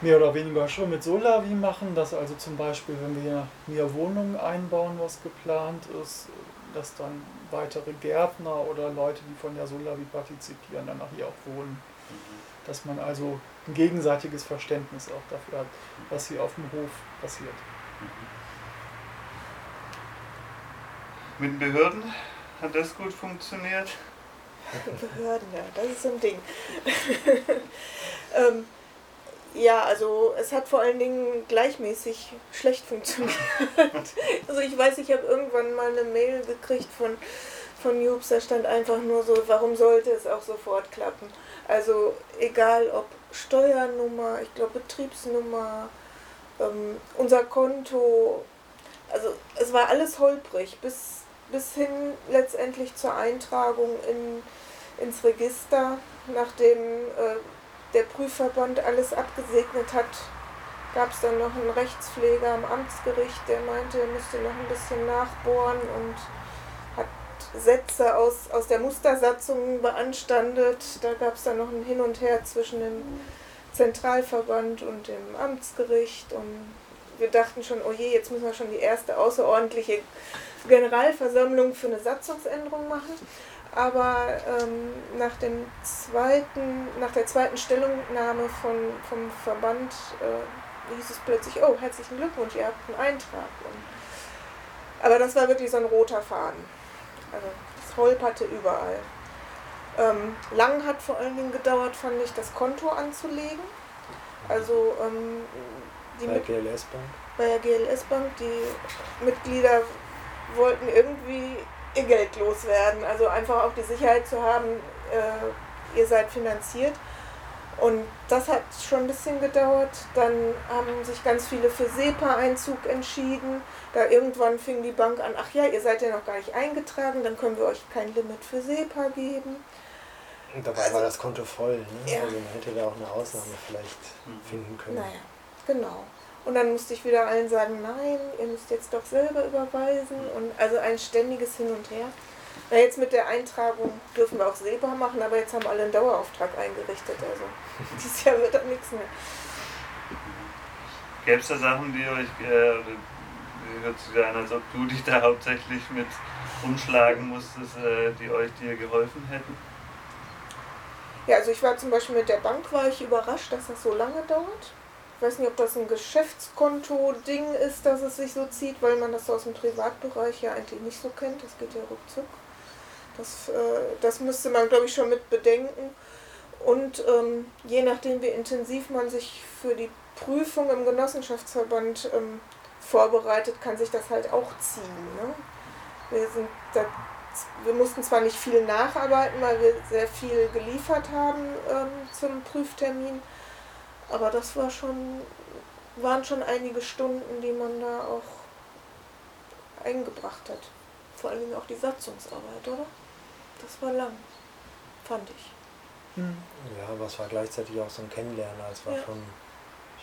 D: mehr oder weniger schon mit Solavi machen, dass also zum Beispiel, wenn wir mehr Wohnungen einbauen, was geplant ist, dass dann weitere Gärtner oder Leute, die von der Solavi partizipieren, dann auch hier auch wohnen. Dass man also ein gegenseitiges Verständnis auch dafür hat, was hier auf dem Hof passiert.
C: Mit den Behörden hat das gut funktioniert?
E: Behörden, ja, das ist so ein Ding. [LAUGHS] ähm, ja, also es hat vor allen Dingen gleichmäßig schlecht funktioniert. [LAUGHS] also ich weiß, ich habe irgendwann mal eine Mail gekriegt von, von Jubs, da stand einfach nur so, warum sollte es auch sofort klappen? Also egal ob Steuernummer, ich glaube Betriebsnummer, ähm, unser Konto, also es war alles holprig, bis, bis hin letztendlich zur Eintragung in, ins Register, nachdem äh, der Prüfverband alles abgesegnet hat, gab es dann noch einen Rechtspfleger am Amtsgericht, der meinte, er müsste noch ein bisschen nachbohren und hat Sätze aus, aus der Mustersatzung beanstandet. Da gab es dann noch ein Hin und Her zwischen dem Zentralverband und dem Amtsgericht und wir dachten schon, oh je, jetzt müssen wir schon die erste außerordentliche Generalversammlung für eine Satzungsänderung machen aber ähm, nach, dem zweiten, nach der zweiten Stellungnahme von, vom Verband äh, hieß es plötzlich, oh, herzlichen Glückwunsch, ihr habt einen Eintrag. Und, aber das war wirklich so ein roter Faden. Also es holperte überall. Ähm, lang hat vor allen Dingen gedauert, fand ich, das Konto anzulegen. Also ähm,
A: die bei der GLS Bank.
E: Bei der GLS Bank, die Mitglieder wollten irgendwie ihr Geld loswerden. Also einfach auch die Sicherheit zu haben, äh, ihr seid finanziert. Und das hat schon ein bisschen gedauert. Dann haben sich ganz viele für SEPA-Einzug entschieden. Da irgendwann fing die Bank an, ach ja, ihr seid ja noch gar nicht eingetragen, dann können wir euch kein Limit für SEPA geben.
A: Und dabei also, war das Konto voll. Ne? Ja. Also man hätte da auch eine Ausnahme vielleicht finden können.
E: Naja, genau. Und dann musste ich wieder allen sagen, nein, ihr müsst jetzt doch selber überweisen. Und also ein ständiges Hin und Her. Na, jetzt mit der Eintragung dürfen wir auch selber machen, aber jetzt haben alle einen Dauerauftrag eingerichtet. Also [LAUGHS] dieses Jahr wird auch nichts mehr.
C: Gäbe es da Sachen, die euch, äh, hört sich an, als ob du dich da hauptsächlich mit umschlagen musstest, äh, die euch dir geholfen hätten?
E: Ja, also ich war zum Beispiel mit der Bank, war ich überrascht, dass das so lange dauert. Ich weiß nicht, ob das ein Geschäftskonto-Ding ist, dass es sich so zieht, weil man das aus dem Privatbereich ja eigentlich nicht so kennt. Das geht ja ruckzuck. Das, äh, das müsste man, glaube ich, schon mit bedenken. Und ähm, je nachdem, wie intensiv man sich für die Prüfung im Genossenschaftsverband ähm, vorbereitet, kann sich das halt auch ziehen. Ne? Wir, sind da, wir mussten zwar nicht viel nacharbeiten, weil wir sehr viel geliefert haben ähm, zum Prüftermin, aber das war schon, waren schon einige Stunden, die man da auch eingebracht hat. Vor allen Dingen auch die Satzungsarbeit, oder? Das war lang, fand ich.
A: Hm. Ja, aber es war gleichzeitig auch so ein Kennenlernen, es war ja. schon,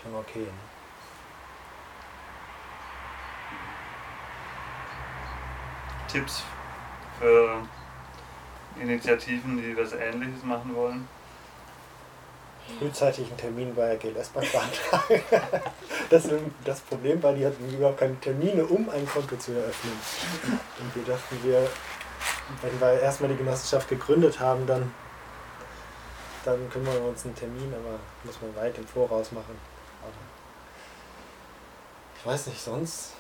A: schon okay. Ne?
C: Tipps für Initiativen, die was Ähnliches machen wollen?
A: Frühzeitig einen Termin bei der GLS Bank beantragen. [LAUGHS] Das, das Problem war, die hatten überhaupt keine Termine, um ein Konto zu eröffnen. Und wir dachten, wir, wenn wir erstmal die Genossenschaft gegründet haben, dann, dann kümmern wir uns einen Termin, aber muss man weit im Voraus machen. Aber ich weiß nicht, sonst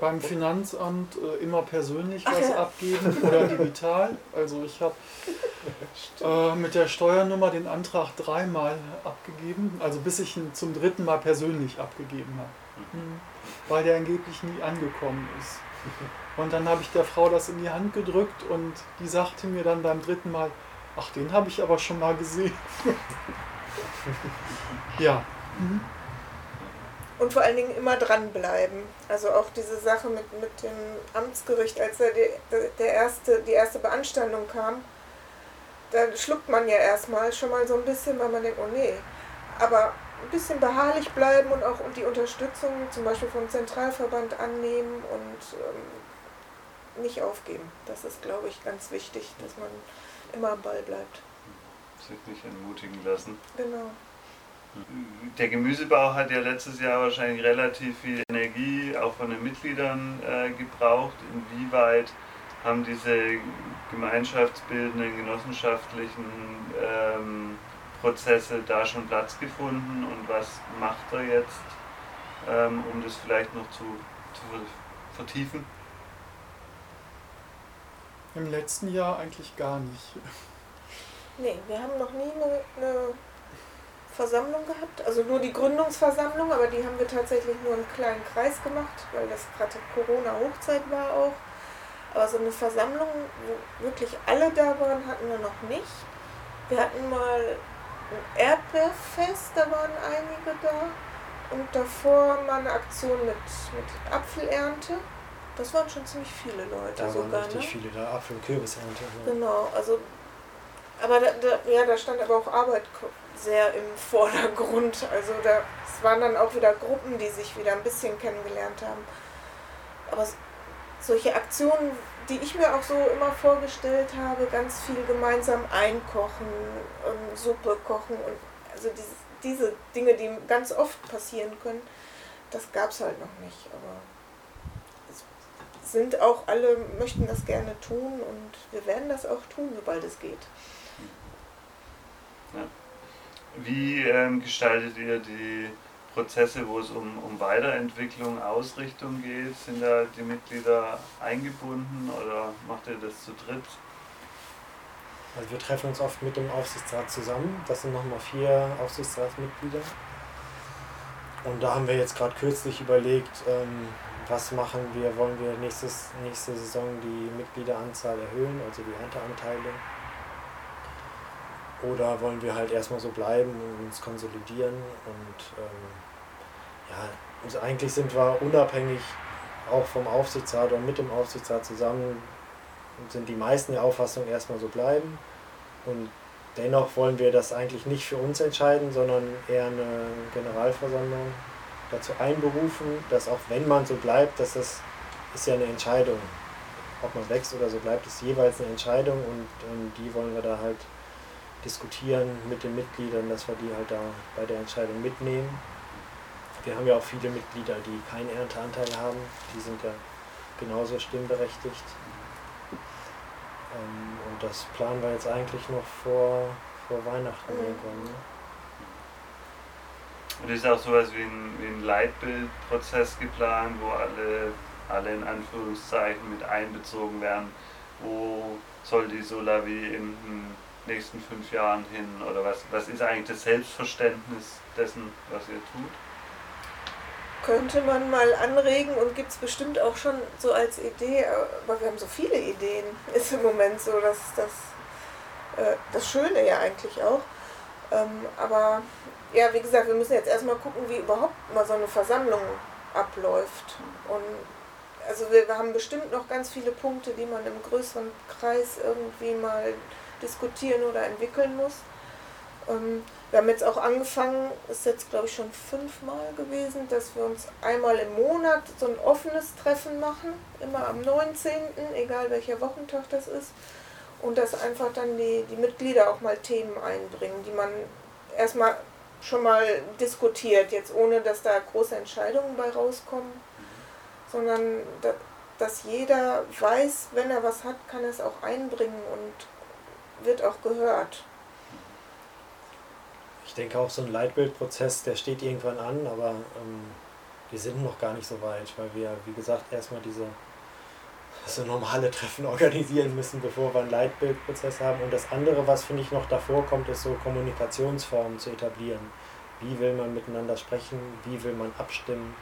D: beim Finanzamt äh, immer persönlich was abgeben oder [LAUGHS] digital. Also ich habe äh, mit der Steuernummer den Antrag dreimal abgegeben, also bis ich ihn zum dritten Mal persönlich abgegeben habe. Mhm. Weil der angeblich nie angekommen ist. Und dann habe ich der Frau das in die Hand gedrückt und die sagte mir dann beim dritten Mal, ach, den habe ich aber schon mal gesehen. [LAUGHS] ja. Mhm.
E: Und vor allen Dingen immer dranbleiben. Also auch diese Sache mit, mit dem Amtsgericht, als er die, der erste, die erste Beanstandung kam, da schluckt man ja erstmal schon mal so ein bisschen, weil man denkt, oh nee. Aber ein bisschen beharrlich bleiben und auch die Unterstützung zum Beispiel vom Zentralverband annehmen und ähm, nicht aufgeben. Das ist, glaube ich, ganz wichtig, dass man immer am Ball bleibt.
C: Sich nicht entmutigen lassen.
E: Genau.
C: Der Gemüsebau hat ja letztes Jahr wahrscheinlich relativ viel Energie auch von den Mitgliedern äh, gebraucht. Inwieweit haben diese gemeinschaftsbildenden, genossenschaftlichen ähm, Prozesse da schon Platz gefunden und was macht er jetzt, ähm, um das vielleicht noch zu, zu vertiefen?
D: Im letzten Jahr eigentlich gar nicht.
E: Nee, wir haben noch nie eine, eine Versammlung gehabt, also nur die Gründungsversammlung, aber die haben wir tatsächlich nur im kleinen Kreis gemacht, weil das gerade Corona-Hochzeit war auch. Aber so eine Versammlung, wo wirklich alle da waren, hatten wir noch nicht. Wir hatten mal ein Erdbeerfest, da waren einige da. Und davor mal eine Aktion mit, mit Apfelernte. Das waren schon ziemlich viele Leute
A: da
E: sogar.
A: Waren richtig ne? viele da, Apfel- und Kürbisernte.
E: Ja. Genau, also aber da, da, ja, da stand aber auch Arbeit sehr im Vordergrund. Also da, es waren dann auch wieder Gruppen, die sich wieder ein bisschen kennengelernt haben. Aber solche Aktionen, die ich mir auch so immer vorgestellt habe, ganz viel gemeinsam einkochen, ähm, Suppe kochen und also diese, diese Dinge, die ganz oft passieren können, das gab es halt noch nicht. Aber es sind auch alle, möchten das gerne tun und wir werden das auch tun, sobald es geht.
C: Ja. Wie ähm, gestaltet ihr die Prozesse, wo es um, um Weiterentwicklung, Ausrichtung geht? Sind da die Mitglieder eingebunden oder macht ihr das zu dritt?
A: Also wir treffen uns oft mit dem Aufsichtsrat zusammen. Das sind nochmal vier Aufsichtsratsmitglieder. Und da haben wir jetzt gerade kürzlich überlegt, ähm, was machen wir, wollen wir nächstes, nächste Saison die Mitgliederanzahl erhöhen, also die Ernteanteile oder wollen wir halt erstmal so bleiben und uns konsolidieren? Und ähm, ja, also eigentlich sind wir unabhängig auch vom Aufsichtsrat und mit dem Aufsichtsrat zusammen sind die meisten der Auffassung erstmal so bleiben. Und dennoch wollen wir das eigentlich nicht für uns entscheiden, sondern eher eine Generalversammlung dazu einberufen, dass auch wenn man so bleibt, dass das ist ja eine Entscheidung, ob man wächst oder so bleibt, ist jeweils eine Entscheidung und, und die wollen wir da halt diskutieren mit den Mitgliedern, dass wir die halt da bei der Entscheidung mitnehmen. Wir haben ja auch viele Mitglieder, die keinen Ernteanteil haben, die sind ja genauso stimmberechtigt. Ähm, und das planen wir jetzt eigentlich noch vor, vor Weihnachten mhm. irgendwann. Ne?
C: Und ist auch sowas wie ein, wie ein Leitbildprozess geplant, wo alle, alle in Anführungszeichen mit einbezogen werden. Wo soll die Solavi in, in nächsten fünf Jahren hin? Oder was, was ist eigentlich das Selbstverständnis dessen, was ihr tut?
E: Könnte man mal anregen und gibt es bestimmt auch schon so als Idee, aber wir haben so viele Ideen, [LAUGHS] ist im Moment so, dass das äh, das Schöne ja eigentlich auch. Ähm, aber ja, wie gesagt, wir müssen jetzt erstmal gucken, wie überhaupt mal so eine Versammlung abläuft. Und also wir haben bestimmt noch ganz viele Punkte, die man im größeren Kreis irgendwie mal diskutieren oder entwickeln muss. Ähm, wir haben jetzt auch angefangen, ist jetzt glaube ich schon fünfmal gewesen, dass wir uns einmal im Monat so ein offenes Treffen machen, immer am 19., egal welcher Wochentag das ist. Und dass einfach dann die, die Mitglieder auch mal Themen einbringen, die man erstmal schon mal diskutiert, jetzt ohne dass da große Entscheidungen bei rauskommen, sondern dass jeder weiß, wenn er was hat, kann er es auch einbringen und wird auch gehört.
A: Ich denke auch so ein Leitbildprozess, der steht irgendwann an, aber ähm, wir sind noch gar nicht so weit, weil wir, wie gesagt, erstmal diese so normale Treffen organisieren müssen, bevor wir einen Leitbildprozess haben. Und das andere, was finde ich noch davor kommt, ist so Kommunikationsformen zu etablieren. Wie will man miteinander sprechen? Wie will man abstimmen?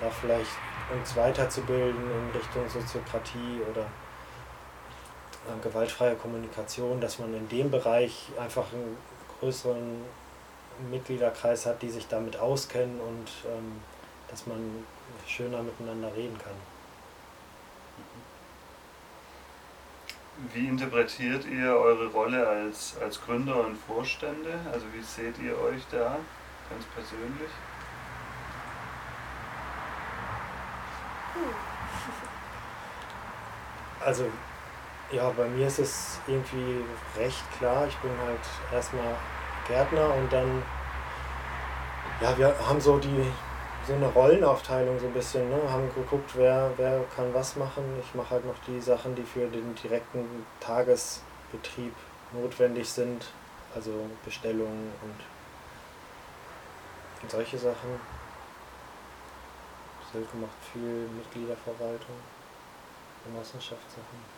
A: da vielleicht uns weiterzubilden in Richtung Soziokratie oder äh, gewaltfreie Kommunikation, dass man in dem Bereich einfach einen größeren Mitgliederkreis hat, die sich damit auskennen und ähm, dass man schöner miteinander reden kann.
C: Wie interpretiert ihr eure Rolle als, als Gründer und Vorstände? Also wie seht ihr euch da ganz persönlich?
A: Also ja, bei mir ist es irgendwie recht klar. Ich bin halt erstmal Gärtner und dann, ja, wir haben so die so eine Rollenaufteilung so ein bisschen, ne? haben geguckt, wer, wer kann was machen. Ich mache halt noch die Sachen, die für den direkten Tagesbetrieb notwendig sind, also Bestellungen und, und solche Sachen. Silke macht viel Mitgliederverwaltung, Genossenschaftssachen.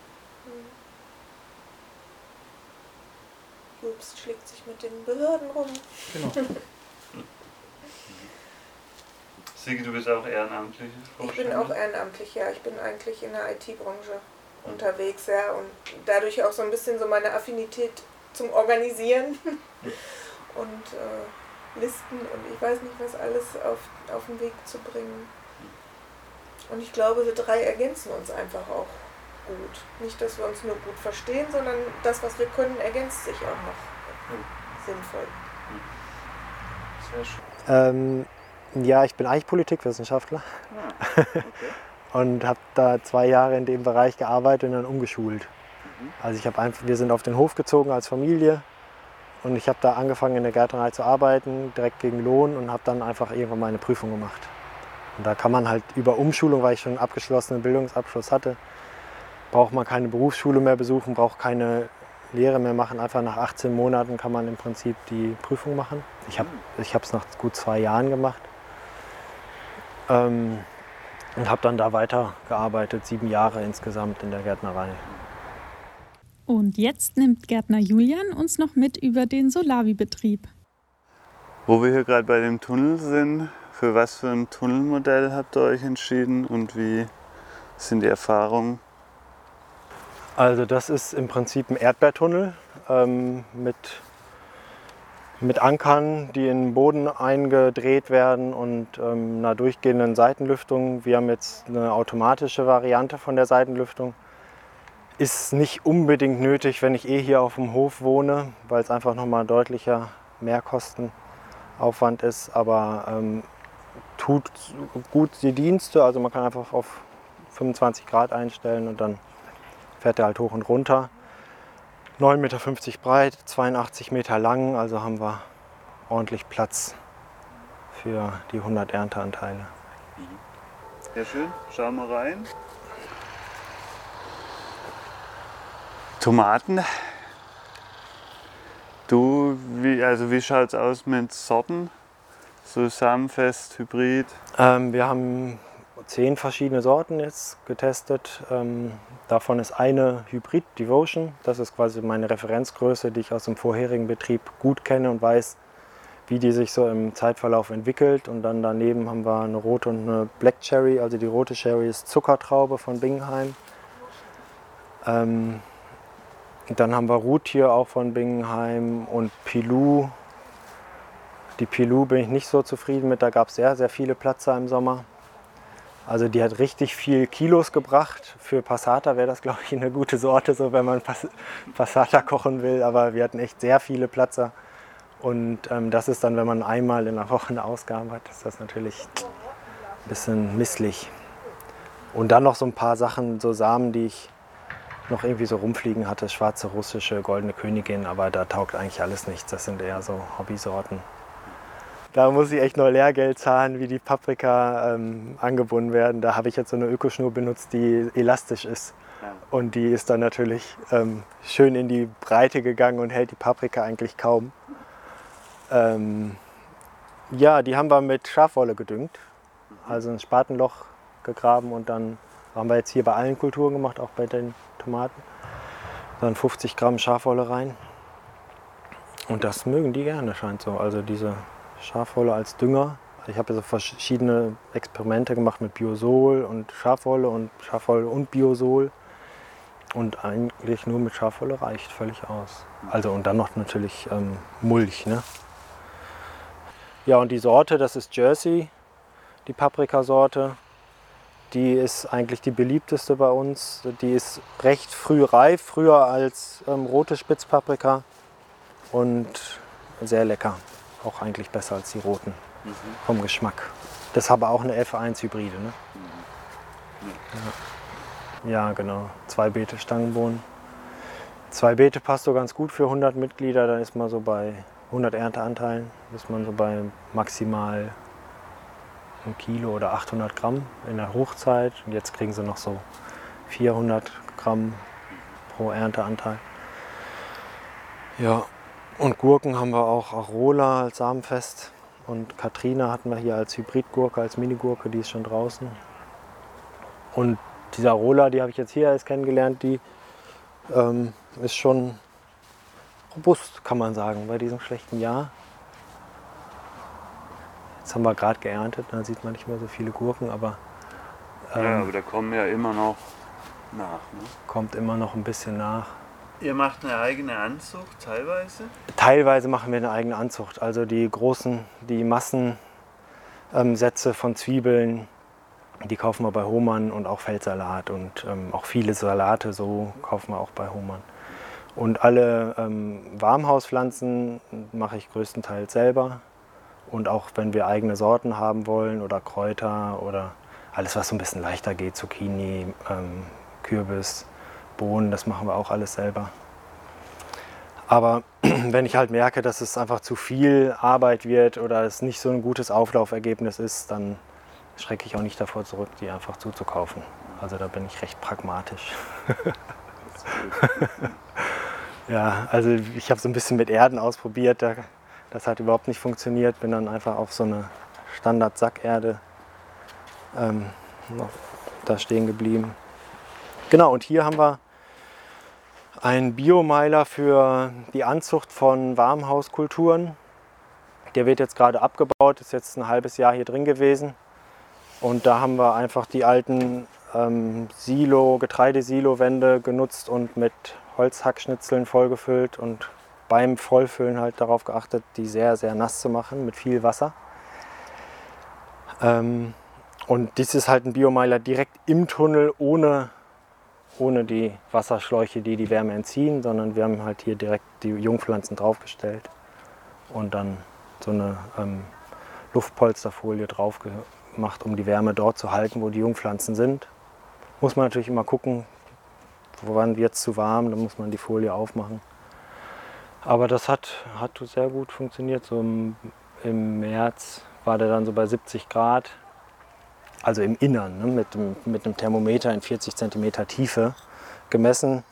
E: Jobst schlägt sich mit den Behörden rum.
D: Genau. [LAUGHS]
C: Sigi, du bist auch ehrenamtlich.
E: Ich bin auch ehrenamtlich, ja. Ich bin eigentlich in der IT-Branche unterwegs, ja. Und dadurch auch so ein bisschen so meine Affinität zum Organisieren [LAUGHS] und äh, Listen und ich weiß nicht, was alles auf, auf den Weg zu bringen. Und ich glaube, wir drei ergänzen uns einfach auch gut. Nicht, dass wir uns nur gut verstehen, sondern das, was wir können, ergänzt sich auch noch sinnvoll.
C: Sehr schön.
A: Ähm, ja, ich bin eigentlich Politikwissenschaftler
C: Ah, okay. [LAUGHS]
A: und habe da zwei Jahre in dem Bereich gearbeitet und dann umgeschult. Also ich habe einfach, wir sind auf den Hof gezogen als Familie und ich habe da angefangen in der Gärtnerei zu arbeiten, direkt gegen Lohn und habe dann einfach irgendwann meine Prüfung gemacht. Und da kann man halt über Umschulung, weil ich schon einen abgeschlossenen Bildungsabschluss hatte, braucht man keine Berufsschule mehr besuchen, braucht keine Lehre mehr machen. Einfach nach 18 Monaten kann man im Prinzip die Prüfung machen. Ich habe es nach gut zwei Jahren gemacht. Ähm, und habe dann da weitergearbeitet, sieben Jahre insgesamt in der Gärtnerei.
B: Und jetzt nimmt Gärtner Julian uns noch mit über den Solavi-Betrieb.
C: Wo wir hier gerade bei dem Tunnel sind, für was für ein Tunnelmodell habt ihr euch entschieden und wie sind die Erfahrungen?
A: Also das ist im Prinzip ein Erdbeertunnel ähm, mit, mit Ankern, die in den Boden eingedreht werden und ähm, einer durchgehenden Seitenlüftung. Wir haben jetzt eine automatische Variante von der Seitenlüftung. Ist nicht unbedingt nötig, wenn ich eh hier auf dem Hof wohne, weil es einfach nochmal deutlicher Mehrkostenaufwand ist, aber ähm, tut gut die Dienste. Also man kann einfach auf 25 Grad einstellen und dann fährt er halt hoch und runter. 9,50 Meter breit, 82 Meter lang, also haben wir ordentlich Platz für die 100 Ernteanteile.
C: Sehr schön, schauen wir rein. Tomaten. Du, wie, also wie schaut es aus mit Sorten? So Samenfest, Hybrid?
A: Ähm, wir haben zehn verschiedene Sorten jetzt getestet. Ähm, davon ist eine Hybrid Devotion. Das ist quasi meine Referenzgröße, die ich aus dem vorherigen Betrieb gut kenne und weiß, wie die sich so im Zeitverlauf entwickelt. Und dann daneben haben wir eine rote und eine Black Cherry. Also die rote Cherry ist Zuckertraube von Bingenheim. Ähm, dann haben wir Ruth hier auch von Bingenheim und Pilou. Die Pilou bin ich nicht so zufrieden mit. Da gab es sehr, sehr viele Platzer im Sommer. Also die hat richtig viel Kilos gebracht. Für Passata wäre das, glaube ich, eine gute Sorte, so wenn man Pass Passata kochen will. Aber wir hatten echt sehr viele Platzer. Und ähm, das ist dann, wenn man einmal in der Woche eine Ausgabe hat, ist das natürlich ein bisschen misslich. Und dann noch so ein paar Sachen, so Samen, die ich noch irgendwie so rumfliegen hatte. Schwarze russische, goldene Königin, aber da taugt eigentlich alles nichts. Das sind eher so Hobbysorten. Da muss ich echt nur Lehrgeld zahlen, wie die Paprika ähm, angebunden werden. Da habe ich jetzt so eine Ökoschnur benutzt, die elastisch ist.
C: Ja.
A: Und die ist dann natürlich ähm, schön in die Breite gegangen und hält die Paprika eigentlich kaum. Ähm, ja, die haben wir mit Schafwolle gedüngt. Also ein Spatenloch gegraben und dann haben wir jetzt hier bei allen Kulturen gemacht, auch bei den Tomaten. Dann 50 Gramm Schafwolle rein. Und das mögen die gerne, scheint so. Also diese Schafwolle als Dünger, Ich habe so verschiedene Experimente gemacht mit Biosol und Schafwolle und Schafwolle und Biosol. Und eigentlich nur mit Schafwolle reicht völlig aus. Also und dann noch natürlich ähm, Mulch. Ne? Ja, und die Sorte, das ist Jersey, die Paprikasorte. Die ist eigentlich die beliebteste bei uns. Die ist recht früh reif, früher als ähm, rote Spitzpaprika und sehr lecker. Auch eigentlich besser als die roten mhm. vom Geschmack. Das ist aber auch eine F1-Hybride. Ne? Mhm. Ja. ja. genau. Zwei Beete Stangenbohnen. Zwei Beete passt so ganz gut für 100 Mitglieder. Dann ist man so bei 100 Ernteanteilen. Ist man so bei maximal ein Kilo oder 800 Gramm in der Hochzeit. Und jetzt kriegen sie noch so 400 Gramm pro Ernteanteil. Ja, und Gurken haben wir auch Arola als Samenfest. Und Katrina hatten wir hier als Hybridgurke, als Minigurke, die ist schon draußen. Und diese Arola, die habe ich jetzt hier erst kennengelernt, die ähm, ist schon robust, kann man sagen, bei diesem schlechten Jahr. Jetzt haben wir gerade geerntet, da sieht man nicht mehr so viele Gurken, aber.
C: Ähm, ja, aber da kommen ja immer noch nach. Ne?
A: Kommt immer noch ein bisschen nach.
C: Ihr macht eine eigene Anzucht teilweise?
A: Teilweise machen wir eine eigene Anzucht. Also die großen, die Massensätze ähm, von Zwiebeln, die kaufen wir bei Hohmann und auch Feldsalat und ähm, auch viele Salate so kaufen wir auch bei Hohmann. Und alle ähm, Warmhauspflanzen mache ich größtenteils selber. Und auch wenn wir eigene Sorten haben wollen oder Kräuter oder alles, was so ein bisschen leichter geht, Zucchini, ähm, Kürbis, Bohnen, das machen wir auch alles selber. Aber [CLEARS THROAT] wenn ich halt merke, dass es einfach zu viel Arbeit wird oder es nicht so ein gutes Auflaufergebnis ist, dann schrecke ich auch nicht davor zurück, die einfach zuzukaufen. Also da bin ich recht pragmatisch. [LAUGHS] ja, also ich habe so ein bisschen mit Erden ausprobiert. Da das hat überhaupt nicht funktioniert. Bin dann einfach auf so eine Standard-Sackerde ähm, da stehen geblieben. Genau, und hier haben wir einen Biomeiler für die Anzucht von Warmhauskulturen. Der wird jetzt gerade abgebaut, ist jetzt ein halbes Jahr hier drin gewesen. Und da haben wir einfach die alten ähm, Silo, Getreidesilo-Wände genutzt und mit Holzhackschnitzeln vollgefüllt und beim Vollfüllen halt darauf geachtet, die sehr, sehr nass zu machen mit viel Wasser. Ähm, und dies ist halt ein Biomeiler direkt im Tunnel ohne, ohne die Wasserschläuche, die die Wärme entziehen, sondern wir haben halt hier direkt die Jungpflanzen draufgestellt und dann so eine ähm, Luftpolsterfolie drauf gemacht, um die Wärme dort zu halten, wo die Jungpflanzen sind. Muss man natürlich immer gucken, wann wird es zu warm, dann muss man die Folie aufmachen. Aber das hat, hat sehr gut funktioniert. So im, im März war der dann so bei 70 Grad, also im Innern, ne, mit, mit einem Thermometer in 40 cm Tiefe gemessen.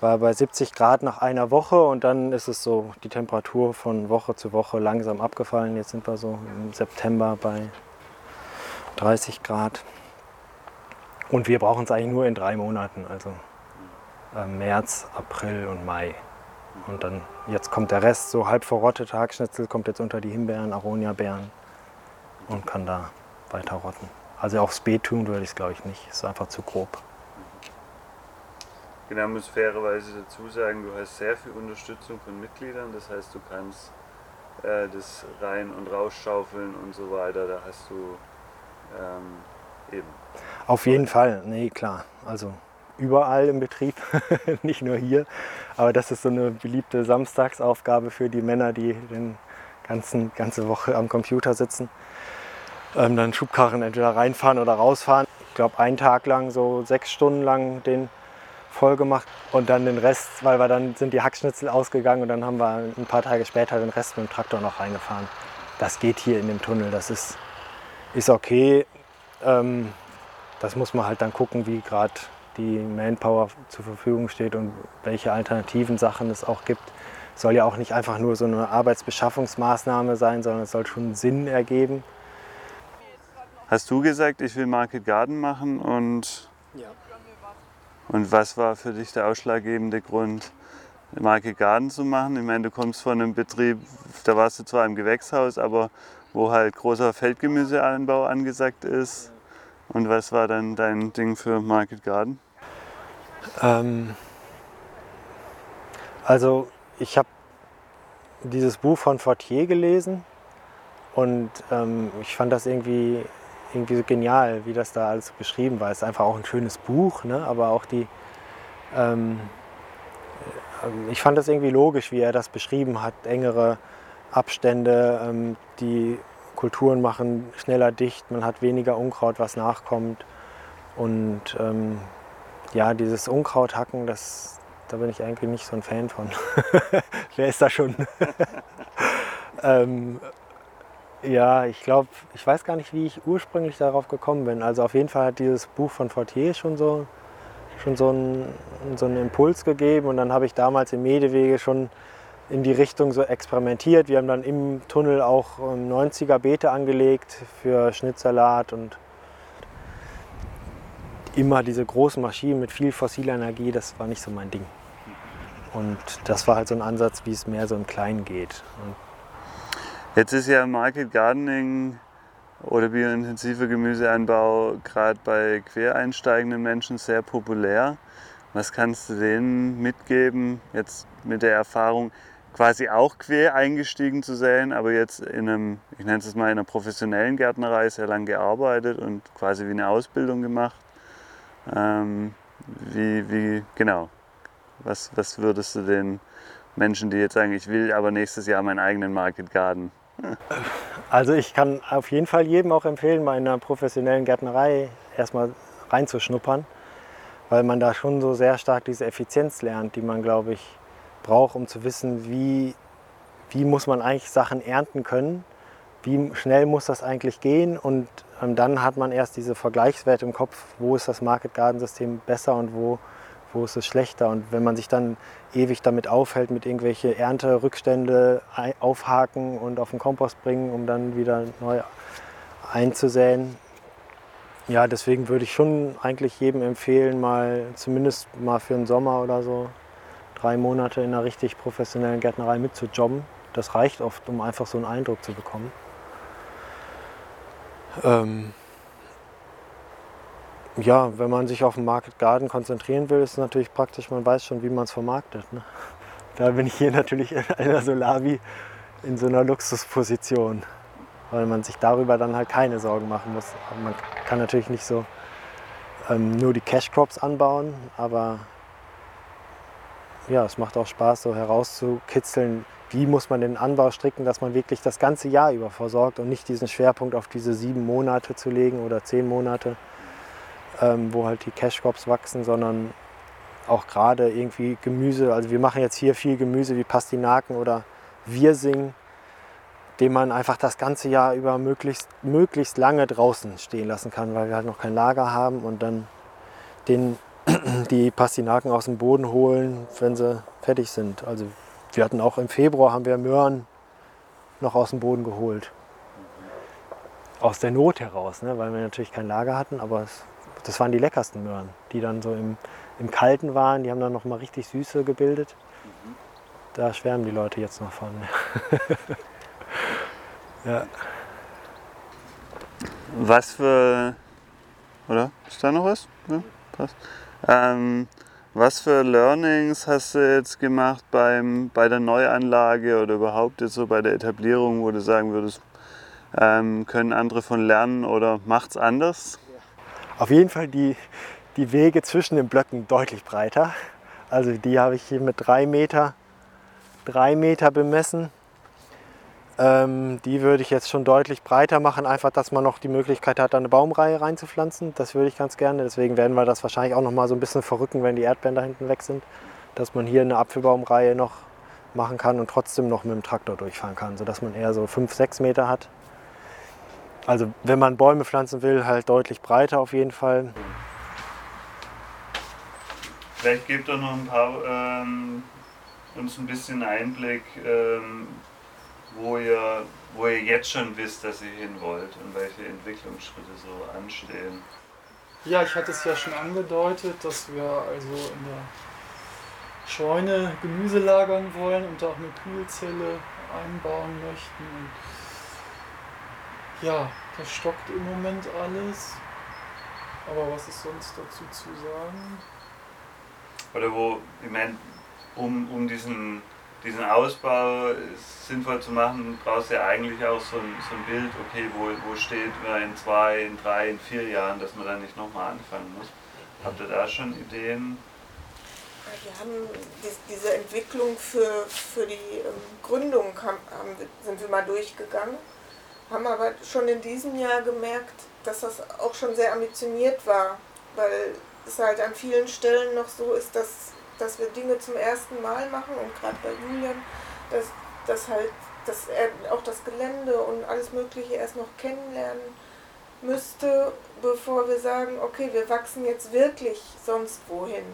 A: War bei 70 Grad nach einer Woche und dann ist es so die Temperatur von Woche zu Woche langsam abgefallen. Jetzt sind wir so im September bei 30 Grad. Und wir brauchen es eigentlich nur in drei Monaten, also äh, März, April und Mai. Und dann, jetzt kommt der Rest, so halb verrottete Hackschnitzel, kommt jetzt unter die Himbeeren, Aronia-Beeren und kann da weiter rotten. Also aufs Beet tun würde ich es glaube ich nicht, ist einfach zu grob.
C: Genau, muss fairerweise dazu sagen, du hast sehr viel Unterstützung von Mitgliedern, das heißt, du kannst äh, das rein- und rausschaufeln und so weiter, da hast du ähm, eben.
A: Auf jeden Fall, nee, klar. Also überall im Betrieb, [LAUGHS] nicht nur hier. Aber das ist so eine beliebte Samstagsaufgabe für die Männer, die die ganze Woche am Computer sitzen. Ähm, dann Schubkarren entweder reinfahren oder rausfahren. Ich glaube, einen Tag lang, so sechs Stunden lang den voll gemacht und dann den Rest, weil wir dann sind die Hackschnitzel ausgegangen und dann haben wir ein paar Tage später den Rest mit dem Traktor noch reingefahren. Das geht hier in dem Tunnel, das ist, ist okay. Ähm, das muss man halt dann gucken, wie gerade die Manpower zur Verfügung steht und welche alternativen Sachen es auch gibt. Es soll ja auch nicht einfach nur so eine Arbeitsbeschaffungsmaßnahme sein, sondern es soll schon Sinn ergeben.
C: Hast du gesagt, ich will Market Garden machen und, ja. und was war für dich der ausschlaggebende Grund, Market Garden zu machen? Ich meine, du kommst von einem Betrieb, da warst du zwar im Gewächshaus, aber wo halt großer Feldgemüseanbau angesagt ist. Und was war dann dein Ding für Market Garden?
A: Ähm, also ich habe dieses Buch von Fortier gelesen und ähm, ich fand das irgendwie, irgendwie so genial, wie das da alles beschrieben war. Es ist einfach auch ein schönes Buch, ne? aber auch die, ähm, äh, ich fand das irgendwie logisch, wie er das beschrieben hat, engere Abstände, ähm, die Kulturen machen schneller dicht, man hat weniger Unkraut, was nachkommt. Und ähm, ja, dieses Unkrauthacken, das, da bin ich eigentlich nicht so ein Fan von. [LAUGHS] Wer ist da schon? [LAUGHS] ähm, ja, ich glaube, ich weiß gar nicht, wie ich ursprünglich darauf gekommen bin. Also auf jeden Fall hat dieses Buch von Fortier schon so, schon so, einen, so einen Impuls gegeben. Und dann habe ich damals im Medewege schon in die Richtung so experimentiert. Wir haben dann im Tunnel auch 90er Beete angelegt für Schnittsalat und immer diese großen Maschinen mit viel fossiler Energie, das war nicht so mein Ding. Und das war halt so ein Ansatz, wie es mehr so im Kleinen geht. Und
C: Jetzt ist ja Market Gardening oder biointensiver Gemüseanbau gerade bei quereinsteigenden Menschen sehr populär. Was kannst du denen mitgeben, jetzt mit der Erfahrung, quasi auch quer eingestiegen zu sein, aber jetzt in einem, ich nenne es mal in einer professionellen Gärtnerei sehr lange gearbeitet und quasi wie eine Ausbildung gemacht? Ähm, wie, wie, genau, was, was würdest du den Menschen, die jetzt sagen, ich will aber nächstes Jahr meinen eigenen Market Garden?
A: Also ich kann auf jeden Fall jedem auch empfehlen, mal in einer professionellen Gärtnerei erstmal reinzuschnuppern, weil man da schon so sehr stark diese Effizienz lernt, die man, glaube ich, braucht, um zu wissen, wie, wie muss man eigentlich Sachen ernten können, wie schnell muss das eigentlich gehen und ähm, dann hat man erst diese Vergleichswerte im Kopf, wo ist das Market Garden System besser und wo, wo ist es schlechter. Und wenn man sich dann ewig damit aufhält, mit irgendwelche Ernterückstände aufhaken und auf den Kompost bringen, um dann wieder neu einzusäen, ja, deswegen würde ich schon eigentlich jedem empfehlen, mal zumindest mal für den Sommer oder so drei Monate in einer richtig professionellen Gärtnerei mitzujobben. Das reicht oft, um einfach so einen Eindruck zu bekommen. Ähm ja, wenn man sich auf den Market Garden konzentrieren will, ist es natürlich praktisch, man weiß schon, wie man es vermarktet. Ne? Da bin ich hier natürlich in einer Solavi in so einer Luxusposition, weil man sich darüber dann halt keine Sorgen machen muss. Man kann natürlich nicht so ähm, nur die Cash Crops anbauen, aber ja, es macht auch Spaß, so herauszukitzeln, wie muss man den Anbau stricken, dass man wirklich das ganze Jahr über versorgt und nicht diesen Schwerpunkt auf diese sieben Monate zu legen oder zehn Monate, ähm, wo halt die Cash Crops wachsen, sondern auch gerade irgendwie Gemüse. Also wir machen jetzt hier viel Gemüse wie Pastinaken oder Wirsing, den man einfach das ganze Jahr über möglichst, möglichst lange draußen stehen lassen kann, weil wir halt noch kein Lager haben und dann den [CLEARS THROAT] die Pastinaken aus dem Boden holen, wenn sie fertig sind. Also wir hatten auch im Februar haben wir Möhren noch aus dem Boden geholt. Aus der Not heraus, ne? weil wir natürlich kein Lager hatten, aber es, das waren die leckersten Möhren, die dann so im, im Kalten waren. Die haben dann noch mal richtig Süße gebildet. Da schwärmen die Leute jetzt noch von. [LAUGHS] ja.
C: Was für. Oder? Ist da noch was? Ja, passt. Ähm, was für Learnings hast du jetzt gemacht beim, bei der Neuanlage oder überhaupt jetzt so bei der Etablierung, wo du sagen würdest, ähm, können andere von lernen oder macht es anders?
A: Auf jeden Fall die, die Wege zwischen den Blöcken deutlich breiter. Also die habe ich hier mit drei Meter, drei Meter bemessen. Ähm, die würde ich jetzt schon deutlich breiter machen, einfach, dass man noch die Möglichkeit hat, eine Baumreihe reinzupflanzen. Das würde ich ganz gerne. Deswegen werden wir das wahrscheinlich auch noch mal so ein bisschen verrücken, wenn die Erdbeeren da hinten weg sind. Dass man hier eine Apfelbaumreihe noch machen kann und trotzdem noch mit dem Traktor durchfahren kann, sodass man eher so 5, 6 Meter hat. Also wenn man Bäume pflanzen will, halt deutlich breiter auf jeden Fall.
C: Vielleicht gebt doch noch ein paar ähm, uns ein bisschen Einblick, ähm, wo ihr, wo ihr jetzt schon wisst, dass ihr hin wollt und welche Entwicklungsschritte so anstehen.
D: Ja, ich hatte es ja schon angedeutet, dass wir also in der Scheune Gemüse lagern wollen und auch eine Kühlzelle einbauen möchten. Und Ja, das stockt im Moment alles. Aber was ist sonst dazu zu sagen?
C: Oder wo, ich meine, um, um diesen, diesen Ausbau sinnvoll zu machen, brauchst du ja eigentlich auch so ein, so ein Bild, okay, wo, wo steht man in zwei, in drei, in vier Jahren, dass man da nicht nochmal anfangen muss. Habt ihr da schon Ideen?
E: Wir haben diese Entwicklung für, für die ähm, Gründung haben, sind wir mal durchgegangen, haben aber schon in diesem Jahr gemerkt, dass das auch schon sehr ambitioniert war, weil es halt an vielen Stellen noch so ist, dass, dass wir Dinge zum ersten Mal machen und gerade bei Julian, dass, dass halt dass er auch das Gelände und alles Mögliche erst noch kennenlernen müsste, bevor wir sagen, okay, wir wachsen jetzt wirklich sonst wohin.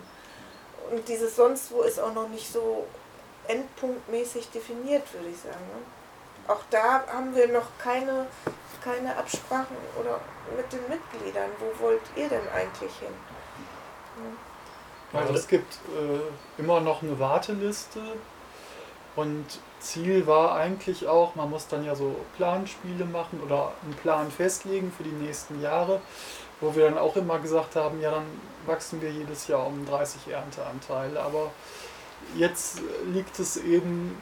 E: Und dieses sonst wo ist auch noch nicht so endpunktmäßig definiert, würde ich sagen. Ne? Auch da haben wir noch keine, keine Absprachen oder mit den Mitgliedern. Wo wollt ihr denn eigentlich hin?
D: Also es gibt äh, immer noch eine Warteliste und Ziel war eigentlich auch, man muss dann ja so Planspiele machen oder einen Plan festlegen für die nächsten Jahre, wo wir dann auch immer gesagt haben, ja dann wachsen wir jedes Jahr um 30 Ernteanteile. Aber jetzt liegt es eben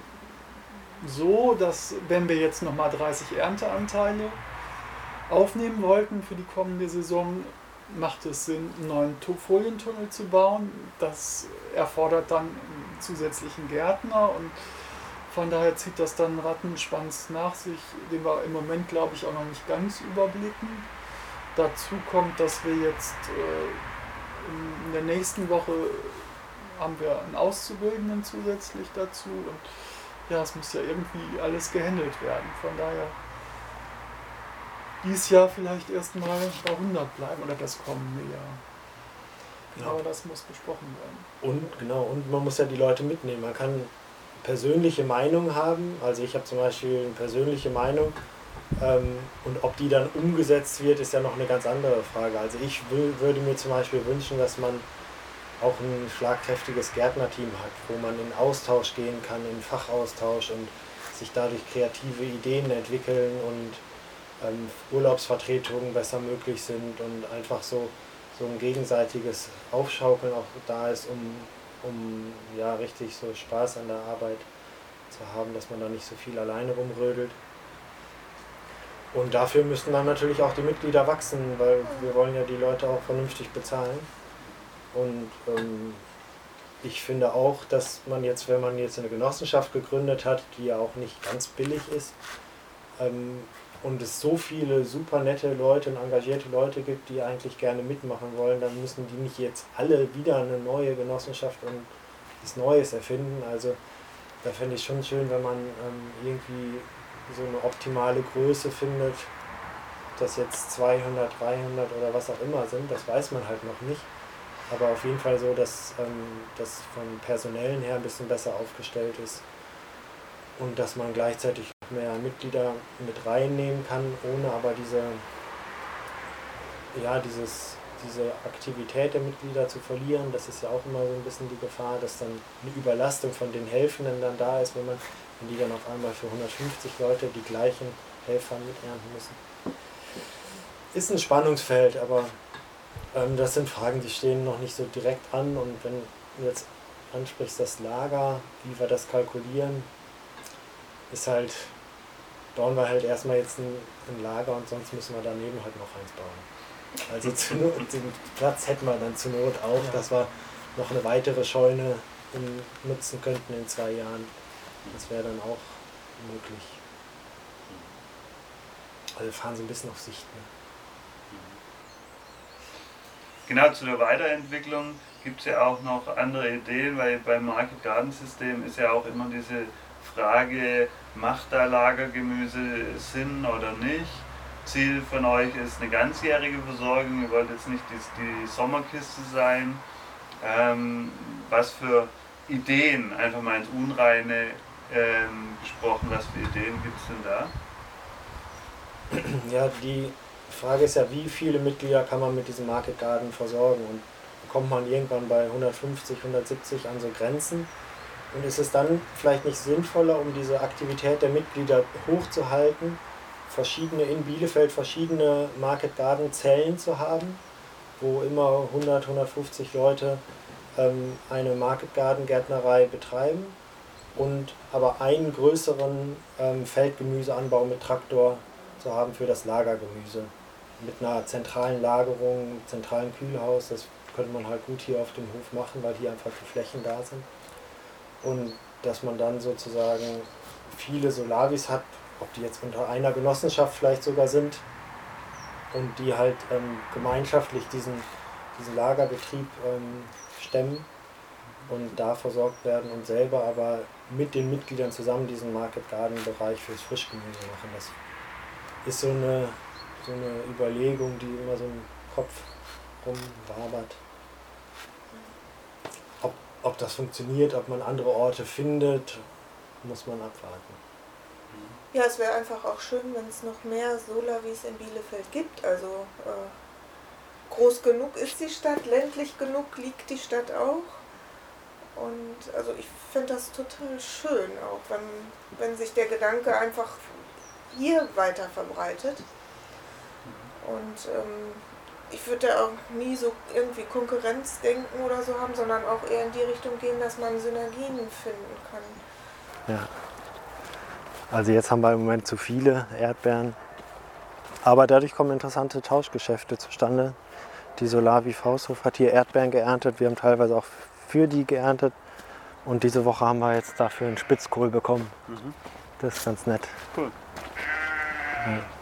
D: so, dass wenn wir jetzt nochmal 30 Ernteanteile aufnehmen wollten für die kommende Saison, macht es Sinn, einen neuen Folientunnel zu bauen. Das erfordert dann einen zusätzlichen Gärtner und von daher zieht das dann einen Rattenschwanz nach sich, den wir im Moment, glaube ich, auch noch nicht ganz überblicken. Dazu kommt, dass wir jetzt äh, in der nächsten Woche haben wir einen Auszubildenden zusätzlich dazu und ja, es muss ja irgendwie alles gehandelt werden. Von daher dieses Jahr vielleicht erstmal bei 100 bleiben oder das kommende Jahr. Genau. Aber das muss besprochen werden.
A: Und genau, und man muss ja die Leute mitnehmen. Man kann persönliche Meinung haben. Also ich habe zum Beispiel eine persönliche Meinung. Ähm, und ob die dann umgesetzt wird, ist ja noch eine ganz andere Frage. Also ich würde mir zum Beispiel wünschen, dass man auch ein schlagkräftiges Gärtnerteam hat, wo man in Austausch gehen kann, in Fachaustausch und sich dadurch kreative Ideen entwickeln und ähm, Urlaubsvertretungen besser möglich sind und einfach so, so ein gegenseitiges Aufschaukeln auch da ist, um, um ja richtig so Spaß an der Arbeit zu haben, dass man da nicht so viel alleine rumrödelt. Und dafür müssen dann natürlich auch die Mitglieder wachsen, weil wir wollen ja die Leute auch vernünftig bezahlen. Und ähm, ich finde auch, dass man jetzt, wenn man jetzt eine Genossenschaft gegründet hat, die ja auch nicht ganz billig ist, ähm, und es so viele super nette Leute und engagierte Leute gibt, die eigentlich gerne mitmachen wollen, dann müssen die nicht jetzt alle wieder eine neue Genossenschaft und was Neues erfinden. Also da fände ich schon schön, wenn man ähm, irgendwie so eine optimale Größe findet, dass jetzt 200, 300 oder was auch immer sind, das weiß man halt noch nicht. Aber auf jeden Fall so, dass ähm, das vom Personellen her ein bisschen besser aufgestellt ist und dass man gleichzeitig mehr Mitglieder mit reinnehmen kann, ohne aber diese, ja, dieses, diese Aktivität der Mitglieder zu verlieren. Das ist ja auch immer so ein bisschen die Gefahr, dass dann eine Überlastung von den Helfenden dann da ist, wenn man, wenn die dann auf einmal für 150 Leute die gleichen Helfer miternten müssen. Ist ein Spannungsfeld, aber ähm, das sind Fragen, die stehen noch nicht so direkt an und wenn du jetzt ansprichst das Lager, wie wir das kalkulieren, ist halt, bauen wir halt erstmal jetzt ein, ein, Lager und sonst müssen wir daneben halt noch eins bauen. Also [LAUGHS] zu Not, den Platz hätten wir dann zur Not auch, ja. dass wir noch eine weitere Scheune in, nutzen könnten in zwei Jahren. Das wäre dann auch möglich. Also fahren so ein bisschen auf Sicht. Ne?
C: Genau, zu der Weiterentwicklung gibt es ja auch noch andere Ideen, weil beim Market Garden System ist ja auch immer diese Frage, macht da Lagergemüse Sinn oder nicht? Ziel von euch ist eine ganzjährige Versorgung, ihr wollt jetzt nicht die, die Sommerkiste sein. Ähm, was für Ideen, einfach mal ins Unreine ähm, gesprochen, was für Ideen gibt es denn da?
A: Ja, die Frage ist ja, wie viele Mitglieder kann man mit diesem Market Garden versorgen? Und kommt man irgendwann bei 150, 170 an so Grenzen? Und ist es dann vielleicht nicht sinnvoller, um diese Aktivität der Mitglieder hochzuhalten, verschiedene in Bielefeld verschiedene Market Garden Zellen zu haben, wo immer 100, 150 Leute ähm, eine Market Garden Gärtnerei betreiben und aber einen größeren ähm, Feldgemüseanbau mit Traktor zu haben für das Lagergemüse. Mit einer zentralen Lagerung, zentralen Kühlhaus, das könnte man halt gut hier auf dem Hof machen, weil hier einfach die Flächen da sind. Und dass man dann sozusagen viele Solavis hat, ob die jetzt unter einer Genossenschaft vielleicht sogar sind und die halt ähm, gemeinschaftlich diesen, diesen Lagerbetrieb ähm, stemmen und da versorgt werden und selber aber mit den Mitgliedern zusammen diesen Market Garden Bereich fürs Frischgemüse machen. Das ist so eine, so eine Überlegung, die immer so im Kopf rumwabert. Ob, ob das funktioniert, ob man andere Orte findet, muss man abwarten.
E: Ja, es wäre einfach auch schön, wenn es noch mehr Solavis in Bielefeld gibt. Also äh, groß genug ist die Stadt, ländlich genug liegt die Stadt auch. Und also ich finde das total schön, auch wenn, wenn sich der Gedanke einfach hier weiter verbreitet. Und ähm, ich würde da auch nie so irgendwie Konkurrenz denken oder so haben, sondern auch eher in die Richtung gehen, dass man Synergien finden kann.
A: Ja. Also jetzt haben wir im Moment zu viele Erdbeeren. Aber dadurch kommen interessante Tauschgeschäfte zustande. Die Solavi Fausthof hat hier Erdbeeren geerntet. Wir haben teilweise auch für die geerntet. Und diese Woche haben wir jetzt dafür einen Spitzkohl bekommen. Mhm. Das ist ganz nett.
C: Cool. Ja.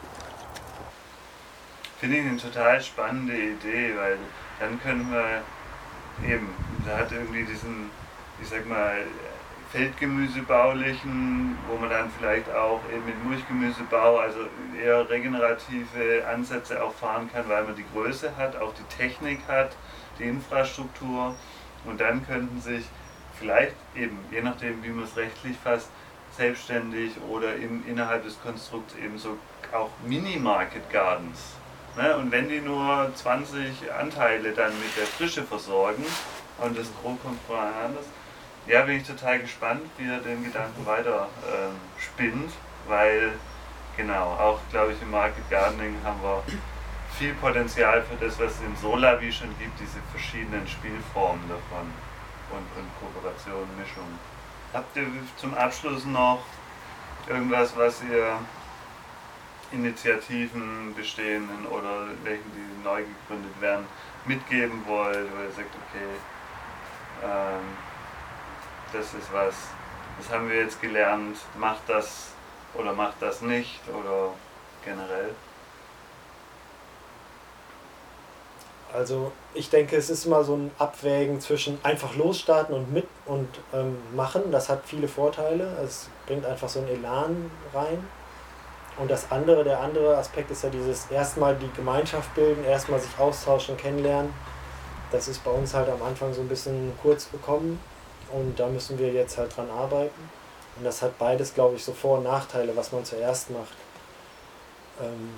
C: Finde ich eine total spannende Idee, weil dann können wir eben, da hat irgendwie diesen, ich sag mal, Feldgemüsebaulichen, wo man dann vielleicht auch eben mit Mulchgemüsebau, also eher regenerative Ansätze auch fahren kann, weil man die Größe hat, auch die Technik hat, die Infrastruktur. Und dann könnten sich vielleicht eben, je nachdem wie man es rechtlich fasst, selbstständig oder im, innerhalb des Konstrukts eben so auch Mini-Market Gardens Ne? Und wenn die nur 20 Anteile dann mit der Frische versorgen und das Gros kommt voneinander, ja, bin ich total gespannt, wie er den Gedanken weiter ähm, spinnt, weil genau, auch glaube ich im Market Gardening haben wir viel Potenzial für das, was es in Solavi schon gibt, diese verschiedenen Spielformen davon und, und Kooperation, Mischung. Habt ihr zum Abschluss noch irgendwas, was ihr Initiativen bestehenden oder welchen, die neu gegründet werden, mitgeben wollt, oder ihr sagt, okay, ähm, das ist was, das haben wir jetzt gelernt, macht das oder macht das nicht oder generell?
A: Also ich denke, es ist immer so ein Abwägen zwischen einfach losstarten und mit und ähm, machen. Das hat viele Vorteile. Es bringt einfach so einen Elan rein. Und das andere, der andere Aspekt ist ja dieses erstmal die Gemeinschaft bilden, erstmal sich austauschen, kennenlernen. Das ist bei uns halt am Anfang so ein bisschen kurz bekommen und da müssen wir jetzt halt dran arbeiten. Und das hat beides, glaube ich, so Vor- und Nachteile, was man zuerst macht. Ähm,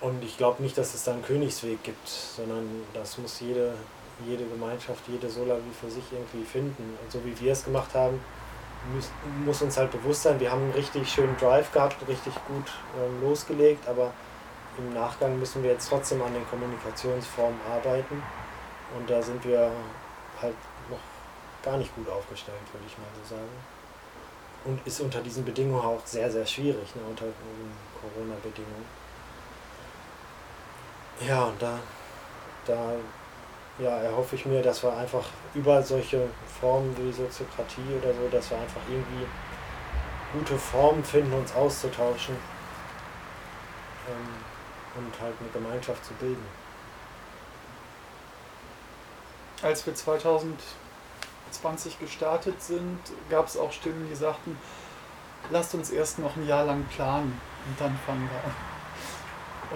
A: und ich glaube nicht, dass es da einen Königsweg gibt, sondern das muss jede, jede Gemeinschaft, jede Solavi für sich irgendwie finden. Und so wie wir es gemacht haben, muss, uns halt bewusst sein, wir haben einen richtig schönen Drive gehabt, richtig gut ähm, losgelegt, aber im Nachgang müssen wir jetzt trotzdem an den Kommunikationsformen arbeiten und da sind wir halt noch gar nicht gut aufgestellt, würde ich mal so sagen. Und ist unter diesen Bedingungen auch sehr, sehr schwierig, ne, unter Corona-Bedingungen. Ja, und da, da ja, erhoffe ich mir, dass wir einfach über solche Formen wie Soziokratie oder so, dass wir einfach irgendwie gute Formen finden, uns auszutauschen ähm, und halt eine Gemeinschaft zu bilden.
D: Als wir 2020 gestartet sind, gab es auch Stimmen, die sagten, lasst uns erst noch ein Jahr lang planen und dann fangen wir an.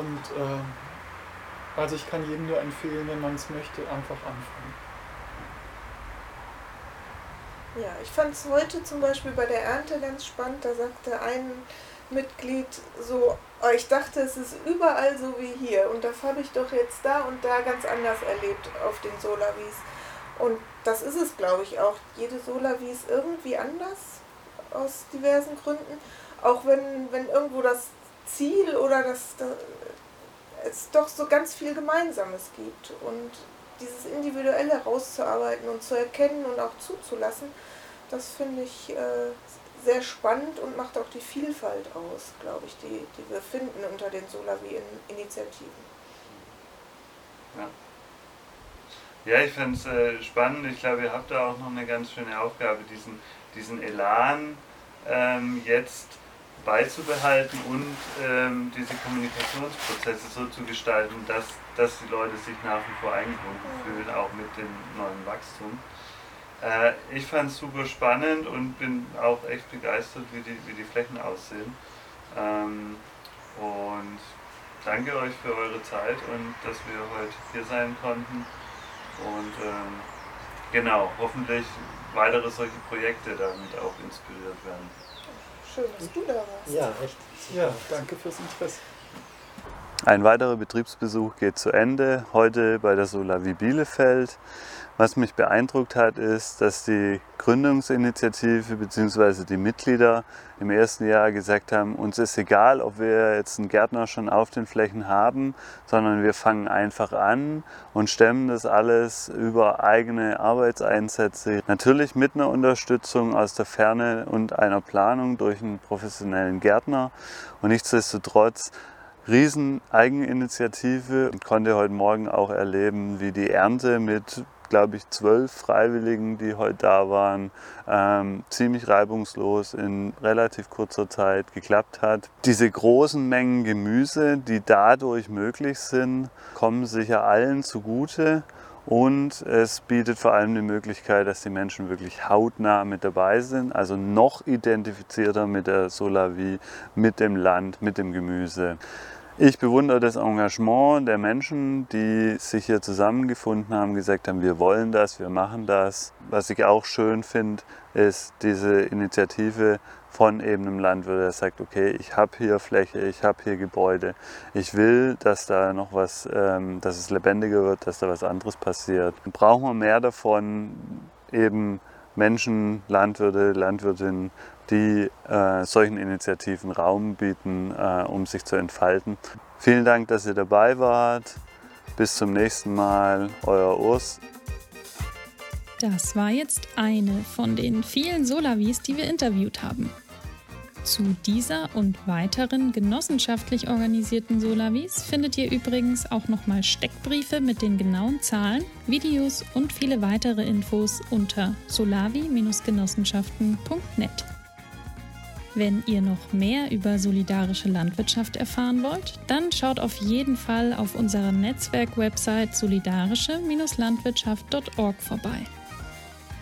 D: Und äh, also ich kann jedem nur empfehlen, wenn man es möchte, einfach anfangen.
E: Ja, ich fand es heute zum Beispiel bei der Ernte ganz spannend. Da sagte ein Mitglied so, oh, ich dachte, es ist überall so wie hier. Und das habe ich doch jetzt da und da ganz anders erlebt auf den Solavis. Und das ist es, glaube ich, auch. Jede Solavi ist irgendwie anders aus diversen Gründen. Auch wenn, wenn irgendwo das Ziel oder dass da es doch so ganz viel Gemeinsames gibt. Und dieses Individuelle rauszuarbeiten und zu erkennen und auch zuzulassen, das finde ich äh, sehr spannend und macht auch die Vielfalt aus, glaube ich, die, die wir finden unter den Solavi-Initiativen.
C: Ja. Ja, ich finde es äh, spannend. Ich glaube, ihr habt da auch noch eine ganz schöne Aufgabe, diesen, diesen Elan ähm, jetzt beizubehalten und ähm, diese Kommunikationsprozesse so zu gestalten, dass, dass die Leute sich nach wie vor eingebunden fühlen, auch mit dem neuen Wachstum. Äh, ich fand es super spannend und bin auch echt begeistert, wie die, wie die Flächen aussehen. Ähm, und danke euch für eure Zeit und dass wir heute hier sein konnten. Und ähm, genau, hoffentlich weitere solche Projekte damit auch inspiriert werden.
E: Schön, dass du da warst.
A: Ja, echt.
D: Ja, danke fürs Interesse.
C: Ein weiterer Betriebsbesuch geht zu Ende, heute bei der Solavi Bielefeld. Was mich beeindruckt hat, ist, dass die Gründungsinitiative bzw. die Mitglieder im ersten Jahr gesagt haben, uns ist egal, ob wir jetzt einen Gärtner schon auf den Flächen haben, sondern wir fangen einfach an und stemmen das alles über eigene Arbeitseinsätze. Natürlich mit einer Unterstützung aus der Ferne und einer Planung durch einen professionellen Gärtner. Und nichtsdestotrotz riesen Eigeninitiative und konnte heute Morgen auch erleben, wie die Ernte mit glaube ich, zwölf Freiwilligen, die heute da waren, ähm, ziemlich reibungslos in relativ kurzer Zeit geklappt hat. Diese großen Mengen Gemüse, die dadurch möglich sind, kommen sicher allen zugute. Und es bietet vor allem die Möglichkeit, dass die Menschen wirklich hautnah mit dabei sind, also noch identifizierter mit der Solavie, mit dem Land, mit dem Gemüse. Ich bewundere das Engagement der Menschen, die sich hier zusammengefunden haben, gesagt haben, wir wollen das, wir machen das. Was ich auch schön finde, ist diese Initiative von eben einem Landwirt, der sagt, okay, ich habe hier Fläche, ich habe hier Gebäude, ich will, dass da noch was, ähm, dass es lebendiger wird, dass da was anderes passiert. Brauchen wir mehr davon, eben Menschen, Landwirte, Landwirtinnen, die äh, solchen Initiativen Raum bieten, äh, um sich zu entfalten. Vielen Dank, dass ihr dabei wart. Bis zum nächsten Mal, euer Urs.
B: Das war jetzt eine von den vielen Solavis, die wir interviewt haben. Zu dieser und weiteren genossenschaftlich organisierten Solavis findet ihr übrigens auch nochmal Steckbriefe mit den genauen Zahlen, Videos und viele weitere Infos unter solavi-genossenschaften.net. Wenn ihr noch mehr über solidarische Landwirtschaft erfahren wollt, dann schaut auf jeden Fall auf unserer Netzwerk-Website solidarische-landwirtschaft.org vorbei.